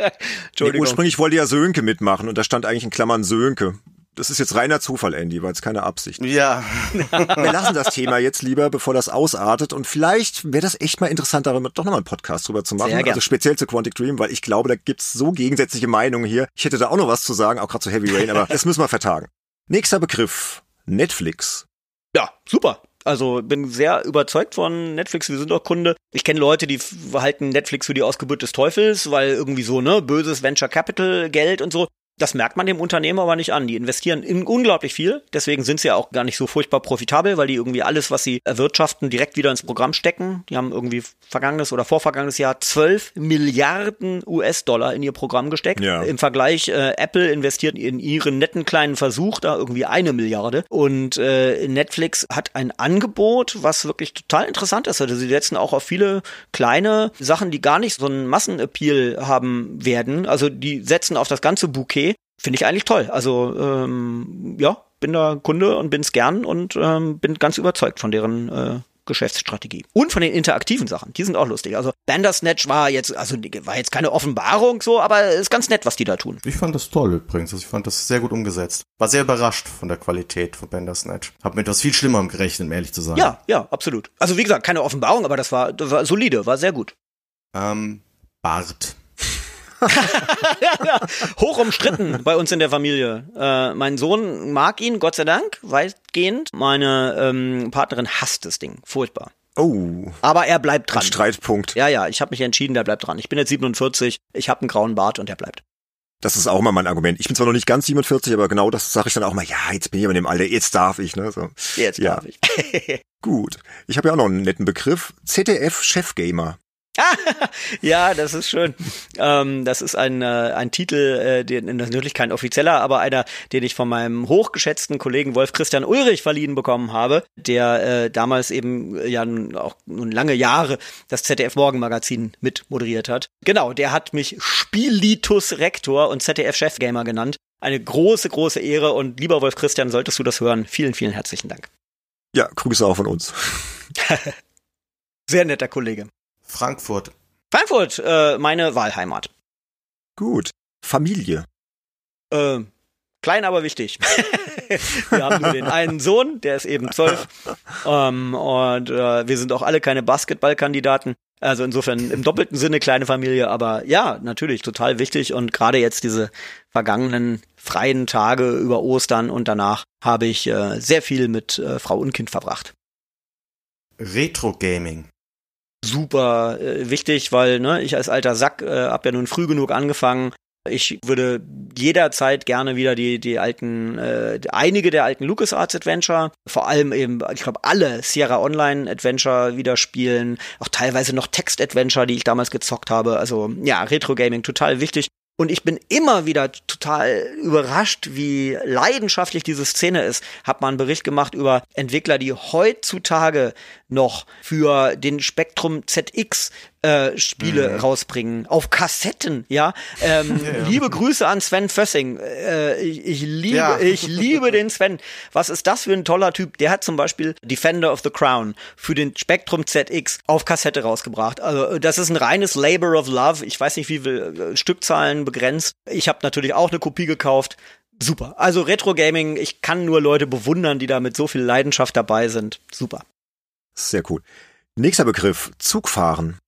Nee, ursprünglich wollte ja Sönke mitmachen und da stand eigentlich in Klammern Sönke. Das ist jetzt reiner Zufall, Andy, weil es keine Absicht. Ja, Wir lassen das Thema jetzt lieber, bevor das ausartet. Und vielleicht wäre das echt mal interessant, darüber doch nochmal einen Podcast drüber zu machen. Sehr gern. Also speziell zu Quantic Dream, weil ich glaube, da gibt's so gegensätzliche Meinungen hier. Ich hätte da auch noch was zu sagen, auch gerade zu Heavy Rain, aber das müssen wir vertagen. Nächster Begriff. Netflix. Ja, super. Also bin sehr überzeugt von Netflix. Wir sind auch Kunde. Ich kenne Leute, die halten Netflix für die Ausgeburt des Teufels, weil irgendwie so, ne, böses Venture Capital Geld und so. Das merkt man dem Unternehmen aber nicht an. Die investieren in unglaublich viel. Deswegen sind sie ja auch gar nicht so furchtbar profitabel, weil die irgendwie alles, was sie erwirtschaften, direkt wieder ins Programm stecken. Die haben irgendwie vergangenes oder vorvergangenes Jahr 12 Milliarden US-Dollar in ihr Programm gesteckt. Ja. Im Vergleich, äh, Apple investiert in ihren netten kleinen Versuch da irgendwie eine Milliarde. Und äh, Netflix hat ein Angebot, was wirklich total interessant ist. Also sie setzen auch auf viele kleine Sachen, die gar nicht so einen Massenappeal haben werden. Also die setzen auf das ganze Bouquet. Finde ich eigentlich toll. Also ähm, ja, bin da Kunde und bin's gern und ähm, bin ganz überzeugt von deren äh, Geschäftsstrategie. Und von den interaktiven Sachen, die sind auch lustig. Also Bandersnatch war jetzt, also war jetzt keine Offenbarung so, aber ist ganz nett, was die da tun. ich fand das toll übrigens. Also ich fand das sehr gut umgesetzt. War sehr überrascht von der Qualität von Bandersnatch. Hab mit etwas viel Schlimmerem gerechnet, um ehrlich zu sein. Ja, ja, absolut. Also wie gesagt, keine Offenbarung, aber das war, das war solide, war sehr gut. Ähm, Bart. Hoch umstritten bei uns in der Familie. Äh, mein Sohn mag ihn, Gott sei Dank, weitgehend. Meine ähm, Partnerin hasst das Ding, furchtbar. Oh, Aber er bleibt ein dran. Streitpunkt. Ja, ja, ich habe mich entschieden, der bleibt dran. Ich bin jetzt 47, ich habe einen grauen Bart und der bleibt. Das ist auch mal mein Argument. Ich bin zwar noch nicht ganz 47, aber genau das sage ich dann auch mal. Ja, jetzt bin ich aber in dem Alter, jetzt darf ich. Ne? So. Jetzt Ja. darf ich. Gut. Ich habe ja auch noch einen netten Begriff. ZDF-Chefgamer. Ja, das ist schön. Ähm, das ist ein, äh, ein Titel, äh, den, natürlich kein offizieller, aber einer, den ich von meinem hochgeschätzten Kollegen Wolf Christian Ulrich verliehen bekommen habe, der äh, damals eben äh, ja nun auch nun lange Jahre das ZDF Morgenmagazin mit moderiert hat. Genau, der hat mich Spielitus Rektor und ZDF Chefgamer genannt. Eine große, große Ehre und lieber Wolf Christian, solltest du das hören, vielen, vielen herzlichen Dank. Ja, Grüße auch von uns. Sehr netter Kollege. Frankfurt. Frankfurt, äh, meine Wahlheimat. Gut. Familie. Äh, klein, aber wichtig. wir haben nur den einen Sohn, der ist eben zwölf. Ähm, und äh, wir sind auch alle keine Basketballkandidaten. Also insofern im doppelten Sinne kleine Familie, aber ja, natürlich total wichtig. Und gerade jetzt diese vergangenen freien Tage über Ostern und danach habe ich äh, sehr viel mit äh, Frau und Kind verbracht. Retro Gaming. Super äh, wichtig, weil ne, ich als alter Sack äh, habe ja nun früh genug angefangen. Ich würde jederzeit gerne wieder die die alten äh, einige der alten LucasArts Adventure, vor allem eben ich glaube alle Sierra Online Adventure wieder spielen, auch teilweise noch Text Adventure, die ich damals gezockt habe. Also ja, Retro Gaming total wichtig. Und ich bin immer wieder total überrascht, wie leidenschaftlich diese Szene ist. Hab mal einen Bericht gemacht über Entwickler, die heutzutage noch für den Spektrum ZX äh, Spiele rausbringen auf Kassetten, ja. Ähm, Liebe Grüße an Sven Fössing. Äh, ich, ich liebe, Ja. ich liebe den Sven. Was ist das für ein toller Typ? Der hat zum Beispiel Defender of the Crown für den Spektrum ZX auf Kassette rausgebracht. Also äh, das ist ein reines Labor of Love. Ich weiß nicht, wie viel äh, Stückzahlen begrenzt. Ich habe natürlich auch eine Kopie gekauft. Super. Also Retro Gaming, ich kann nur Leute bewundern, die da mit so viel Leidenschaft dabei sind. Super. Sehr cool. Nächster Begriff. Zugfahren.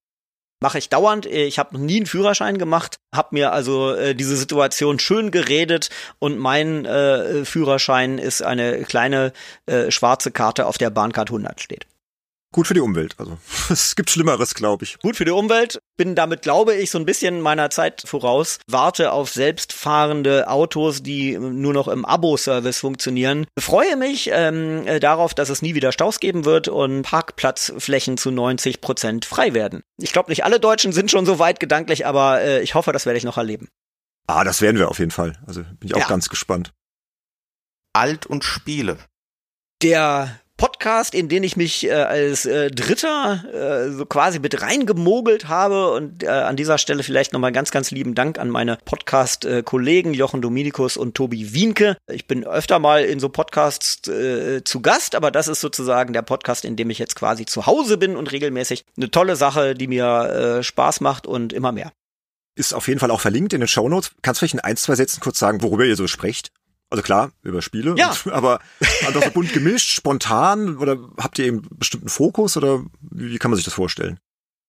Mache ich dauernd. Ich habe noch nie einen Führerschein gemacht, habe mir also äh, diese Situation schön geredet und mein äh, Führerschein ist eine kleine äh, schwarze Karte, auf der Bahncard 100 steht. Gut für die Umwelt. Also es gibt Schlimmeres, glaube ich. Gut für die Umwelt, bin damit, glaube ich, so ein bisschen meiner Zeit voraus, warte auf selbstfahrende Autos, die nur noch im Abo-Service funktionieren. Freue mich ähm, äh, darauf, dass es nie wieder Staus geben wird und Parkplatzflächen zu 90 Prozent frei werden. Ich glaube, nicht alle Deutschen sind schon so weit gedanklich, aber äh, ich hoffe, das werde ich noch erleben. Ah, das werden wir auf jeden Fall. Also bin ich auch Ja. ganz gespannt. Alt und Spiele. Der Podcast, in den ich mich äh, als äh, Dritter äh, so quasi mit reingemogelt habe. Und äh, an dieser Stelle vielleicht nochmal ganz, ganz lieben Dank an meine Podcast-Kollegen Jochen Dominikus und Tobi Wienke. Ich bin öfter mal in so Podcasts äh, zu Gast, aber das ist sozusagen der Podcast, in dem ich jetzt quasi zu Hause bin und regelmäßig eine tolle Sache, die mir äh, Spaß macht und immer mehr. Ist auf jeden Fall auch verlinkt in den Show Notes. Kannst du vielleicht in ein, zwei Sätzen kurz sagen, worüber ihr so sprecht? Also klar, über Spiele, ja. Und, aber einfach so bunt gemischt, spontan oder habt ihr eben bestimmten Fokus oder wie kann man sich das vorstellen?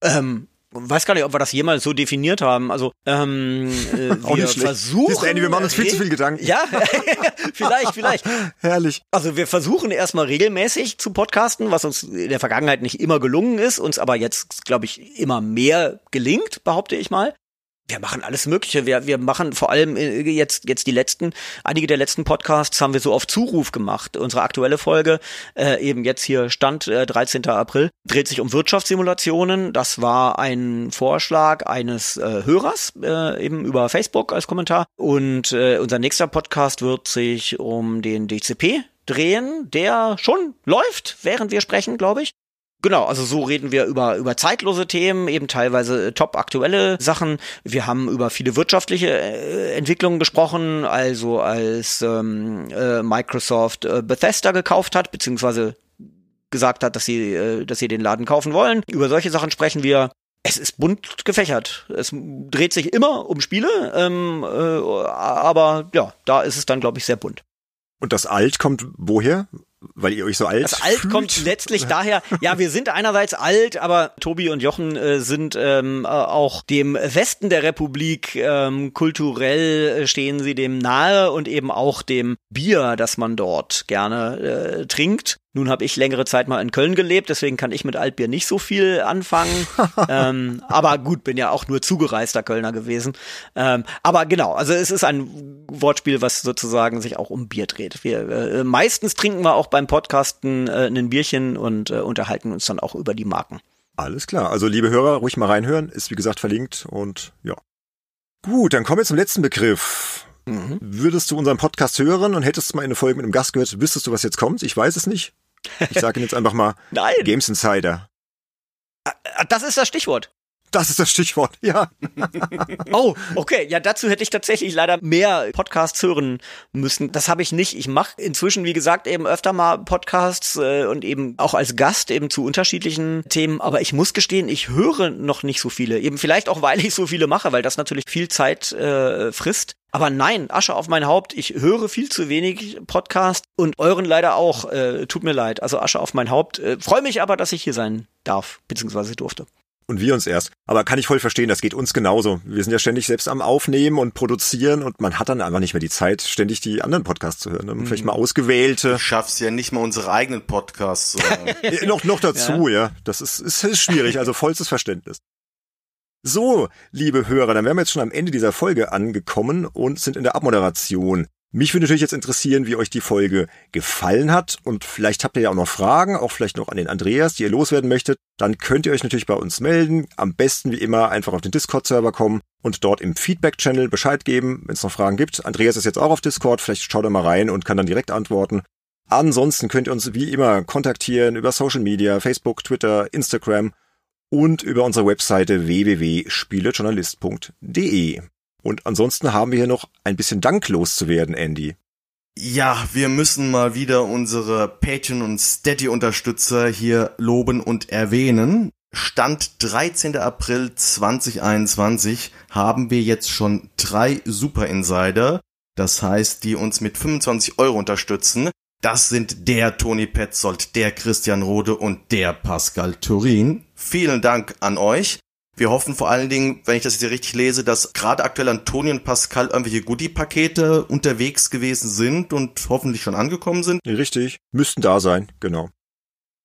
Ähm, weiß gar nicht, ob wir das jemals so definiert haben. Also ähm, äh, Auch wir versuchen. Du, Andy, wir machen uns viel zu viel Gedanken. Ja, vielleicht, vielleicht. Herrlich. Also wir versuchen erstmal regelmäßig zu podcasten, was uns in der Vergangenheit nicht immer gelungen ist, uns aber jetzt, glaube ich, immer mehr gelingt, behaupte ich mal wir machen alles Mögliche. Wir, wir machen vor allem äh, jetzt, jetzt die letzten, einige der letzten Podcasts haben wir so auf Zuruf gemacht. Unsere aktuelle Folge, äh, eben jetzt hier Stand äh, 13. April, dreht sich um Wirtschaftssimulationen. Das war ein Vorschlag eines äh, Hörers, äh, eben über Facebook als Kommentar. Und äh, unser nächster Podcast wird sich um den DCP drehen, der schon läuft, während wir sprechen, glaube ich. Genau, also so reden wir über, über zeitlose Themen, eben teilweise äh, top aktuelle Sachen. Wir haben über viele wirtschaftliche äh, Entwicklungen gesprochen, also als ähm, äh, Microsoft äh, Bethesda gekauft hat, beziehungsweise gesagt hat, dass sie, äh, dass sie den Laden kaufen wollen. Über solche Sachen sprechen wir. Es ist bunt gefächert. Es dreht sich immer um Spiele, ähm, äh, aber ja, da ist es dann, glaube ich, sehr bunt. Und das Alt kommt woher? Weil ihr euch so alt Das Alt fühlt? kommt letztlich daher, ja, wir sind einerseits alt, aber Tobi und Jochen äh, sind ähm, äh, auch dem Westen der Republik ähm, kulturell äh, stehen sie dem nahe und eben auch dem Bier, das man dort gerne äh, trinkt. Nun habe ich längere Zeit mal in Köln gelebt, deswegen kann ich mit Altbier nicht so viel anfangen. ähm, aber gut, bin ja auch nur zugereister Kölner gewesen. Ähm, aber genau, also es ist ein Wortspiel, was sozusagen sich auch um Bier dreht. Wir, äh, meistens trinken wir auch beim Podcasten äh, ein Bierchen und äh, unterhalten uns dann auch über die Marken. Alles klar. Also liebe Hörer, ruhig mal reinhören. Ist wie gesagt verlinkt und ja. Gut, dann kommen wir zum letzten Begriff. Mhm. Würdest du unseren Podcast hören und hättest mal eine Folge mit einem Gast gehört, wüsstest du, was jetzt kommt? Ich weiß es nicht. Ich sage jetzt einfach mal Nein, Games Insider. äh, das ist das Stichwort. Das ist das Stichwort, ja. Oh, okay. Ja, dazu hätte ich tatsächlich leider mehr Podcasts hören müssen. Das habe ich nicht. Ich mache inzwischen, wie gesagt, eben öfter mal Podcasts äh, und eben auch als Gast eben zu unterschiedlichen Themen. Aber ich muss gestehen, ich höre noch nicht so viele. Eben vielleicht auch, weil ich so viele mache, weil das natürlich viel Zeit äh, frisst. Aber nein, Asche auf mein Haupt. Ich höre viel zu wenig Podcast und euren leider auch. Äh, tut mir leid. Also Asche auf mein Haupt. Äh, Freue mich aber, dass ich hier sein darf, beziehungsweise durfte. Und wir uns erst. Aber kann ich voll verstehen, das geht uns genauso. Wir sind ja ständig selbst am Aufnehmen und produzieren und man hat dann einfach nicht mehr die Zeit, ständig die anderen Podcasts zu hören. Ne? Vielleicht mal ausgewählte. Du schaffst ja nicht mal unsere eigenen Podcasts. Äh, Ja, noch, noch dazu, ja. Das ist, ist, ist schwierig, also vollstes Verständnis. So, liebe Hörer, dann wären wir jetzt schon am Ende dieser Folge angekommen und sind in der Abmoderation. Mich würde natürlich jetzt interessieren, wie euch die Folge gefallen hat und vielleicht habt ihr ja auch noch Fragen, auch vielleicht noch an den Andreas, die ihr loswerden möchtet. Dann könnt ihr euch natürlich bei uns melden. Am besten wie immer einfach auf den Discord-Server kommen und dort im Feedback-Channel Bescheid geben, wenn es noch Fragen gibt. Andreas ist jetzt auch auf Discord, vielleicht schaut er mal rein und kann dann direkt antworten. Ansonsten könnt ihr uns wie immer kontaktieren über Social Media, Facebook, Twitter, Instagram und über unsere Webseite www.spielejournalist.de. Und ansonsten haben wir hier noch ein bisschen Dank loszuwerden, Andy. Ja, wir müssen mal wieder unsere Patreon- und Steady-Unterstützer hier loben und erwähnen. Stand 13. April 2021 haben wir jetzt schon drei Super Insider, das heißt, die uns mit 25 Euro unterstützen. Das sind der Toni Petzold, der Christian Rode und der Pascal Turin. Vielen Dank an euch. Wir hoffen vor allen Dingen, wenn ich das jetzt hier richtig lese, dass gerade aktuell Antonio und Pascal irgendwelche Goodie-Pakete unterwegs gewesen sind und hoffentlich schon angekommen sind. Richtig, müssten da sein, genau.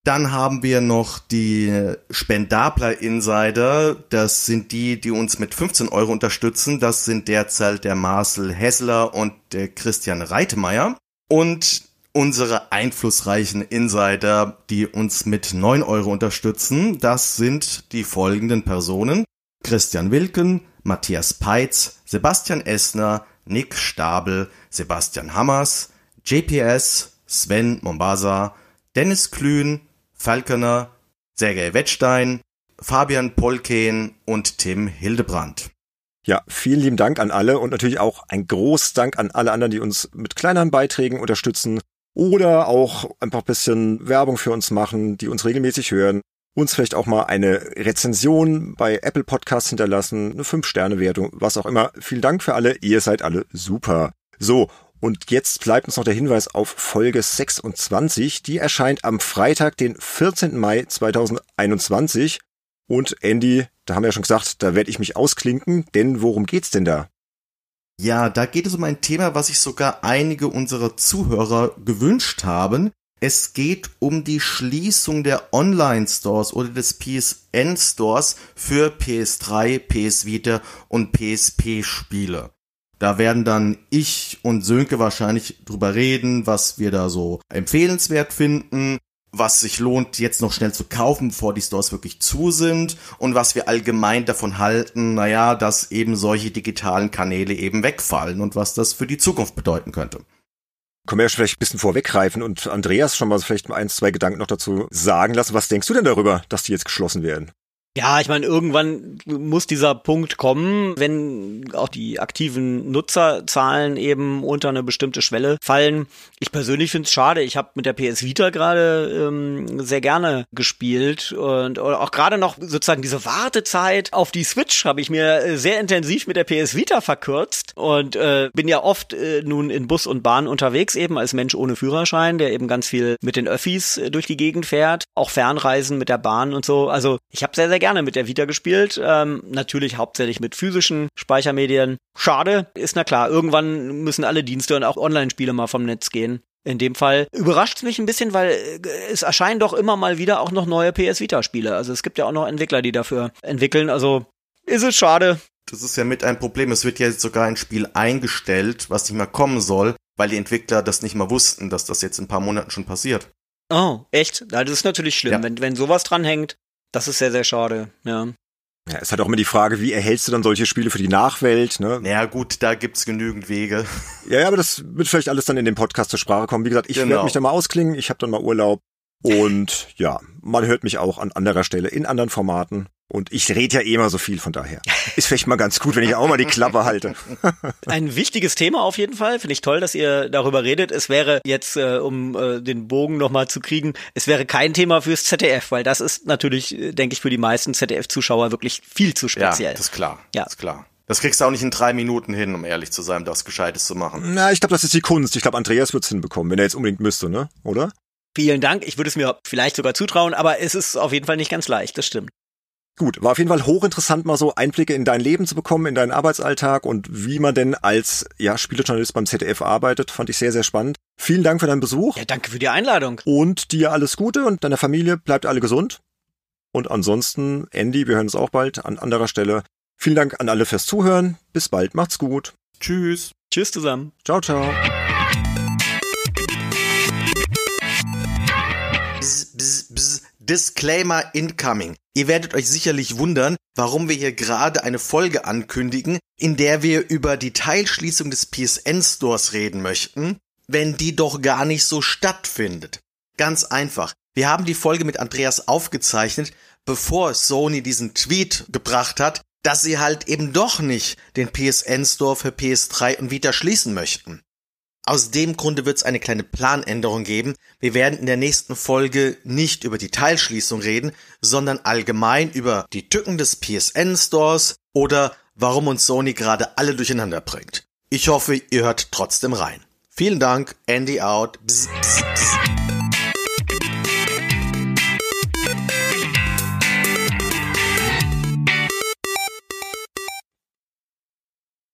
Dann haben wir noch die Spendabler Insider. Das sind die, die uns mit 15 Euro unterstützen. Das sind derzeit der Marcel Hessler und der Christian Reitemeyer. Und unsere einflussreichen Insider, die uns mit 9 Euro unterstützen. Das sind die folgenden Personen. Christian Wilken, Matthias Peitz, Sebastian Essner, Nick Stabel, Sebastian Hammers, JPS, Sven Mombasa, Dennis Klün, Falconer, Sergei Wettstein, Fabian Polken und Tim Hildebrand. Ja, vielen lieben Dank an alle und natürlich auch ein großes Dank an alle anderen, die uns mit kleineren Beiträgen unterstützen oder auch einfach ein bisschen Werbung für uns machen, die uns regelmäßig hören, uns vielleicht auch mal eine Rezension bei Apple Podcasts hinterlassen, eine 5-Sterne-Wertung, was auch immer. Vielen Dank für alle, ihr seid alle super. So, und jetzt bleibt uns noch der Hinweis auf Folge 26. Die erscheint am Freitag, den 14. Mai 2021. Und Andy, da haben wir ja schon gesagt, da werde ich mich ausklinken, denn worum geht's denn da? Ja, da geht es um ein Thema, was sich sogar einige unserer Zuhörer gewünscht haben. Es geht um die Schließung der Online-Stores oder des PSN-Stores für PS3, PS Vita und PSP-Spiele. Da werden dann ich und Sönke wahrscheinlich drüber reden, was wir da so empfehlenswert finden, was sich lohnt, jetzt noch schnell zu kaufen, bevor die Stores wirklich zu sind und was wir allgemein davon halten, naja, dass eben solche digitalen Kanäle eben wegfallen und was das für die Zukunft bedeuten könnte. Können wir ja vielleicht ein bisschen vorweggreifen und Andreas schon mal vielleicht ein, zwei Gedanken noch dazu sagen lassen. Was denkst du denn darüber, dass die jetzt geschlossen werden? Ja, ich meine, irgendwann muss dieser Punkt kommen, wenn auch die aktiven Nutzerzahlen eben unter eine bestimmte Schwelle fallen. Ich persönlich finde es schade. Ich habe mit der PS Vita gerade ähm, sehr gerne gespielt und auch gerade noch sozusagen diese Wartezeit auf die Switch habe ich mir äh, sehr intensiv mit der PS Vita verkürzt und äh, bin ja oft äh, nun in Bus und Bahn unterwegs eben als Mensch ohne Führerschein, der eben ganz viel mit den Öffis äh, durch die Gegend fährt, auch Fernreisen mit der Bahn und so. Also ich habe sehr sehr gerne mit der Vita gespielt. Ähm, natürlich hauptsächlich mit physischen Speichermedien. Schade, ist na klar. Irgendwann müssen alle Dienste und auch Online-Spiele mal vom Netz gehen. In dem Fall überrascht es mich ein bisschen, weil äh, es erscheinen doch immer mal wieder auch noch neue PS Vita-Spiele. Also es gibt ja auch noch Entwickler, die dafür entwickeln. Also ist es schade. Das ist ja mit ein Problem. Es wird ja jetzt sogar ein Spiel eingestellt, was nicht mehr kommen soll, weil die Entwickler das nicht mal wussten, dass das jetzt in ein paar Monaten schon passiert. Oh, echt? Das ist natürlich schlimm, ja. wenn, wenn sowas dranhängt. Das ist sehr, sehr schade, ja. Ja, es hat auch immer die Frage, wie erhältst du dann solche Spiele für die Nachwelt, ne? Naja, gut, da gibt's genügend Wege. Ja, ja, aber das wird vielleicht alles dann in dem Podcast zur Sprache kommen. Wie gesagt, ich genau. werde mich da mal ausklingen, ich habe dann mal Urlaub und ja, man hört mich auch an anderer Stelle in anderen Formaten. Und ich rede ja eh immer so viel, von daher. Ist vielleicht mal ganz gut, wenn ich auch mal die Klappe halte. Ein wichtiges Thema auf jeden Fall. Finde ich toll, dass ihr darüber redet. Es wäre jetzt, äh, um äh, den Bogen nochmal zu kriegen, es wäre kein Thema fürs ZDF, weil das ist natürlich, äh, denke ich, für die meisten ZDF-Zuschauer wirklich viel zu speziell. Ja, das ist klar. Ja. Das ist klar. Das kriegst du auch nicht in drei Minuten hin, um ehrlich zu sein, das Gescheites zu machen. Na, ich glaube, das ist die Kunst. Ich glaube, Andreas wird's hinbekommen, wenn er jetzt unbedingt müsste, ne? Oder? Vielen Dank. Ich würde es mir vielleicht sogar zutrauen, aber es ist auf jeden Fall nicht ganz leicht, das stimmt. Gut, war auf jeden Fall hochinteressant, mal so Einblicke in dein Leben zu bekommen, in deinen Arbeitsalltag und wie man denn als ja, Spielejournalist beim ZDF arbeitet. Fand ich sehr, sehr spannend. Vielen Dank für deinen Besuch. Ja, danke für die Einladung. Und dir alles Gute und deiner Familie. Bleibt alle gesund. Und ansonsten, Andy, wir hören uns auch bald an anderer Stelle. Vielen Dank an alle fürs Zuhören. Bis bald. Macht's gut. Tschüss. Tschüss zusammen. Ciao, ciao. Disclaimer incoming. Ihr werdet euch sicherlich wundern, warum wir hier gerade eine Folge ankündigen, in der wir über die Teilschließung des PSN Stores reden möchten, wenn die doch gar nicht so stattfindet. Ganz einfach. Wir haben die Folge mit Andreas aufgezeichnet, bevor Sony diesen Tweet gebracht hat, dass sie halt eben doch nicht den PSN Store für PS3 und Vita schließen möchten. Aus dem Grunde wird es eine kleine Planänderung geben. Wir werden in der nächsten Folge nicht über die Teilschließung reden, sondern allgemein über die Tücken des PSN Stores oder warum uns Sony gerade alle durcheinander bringt. Ich hoffe, ihr hört trotzdem rein. Vielen Dank, Andy out. Bzz, bzz, bzz.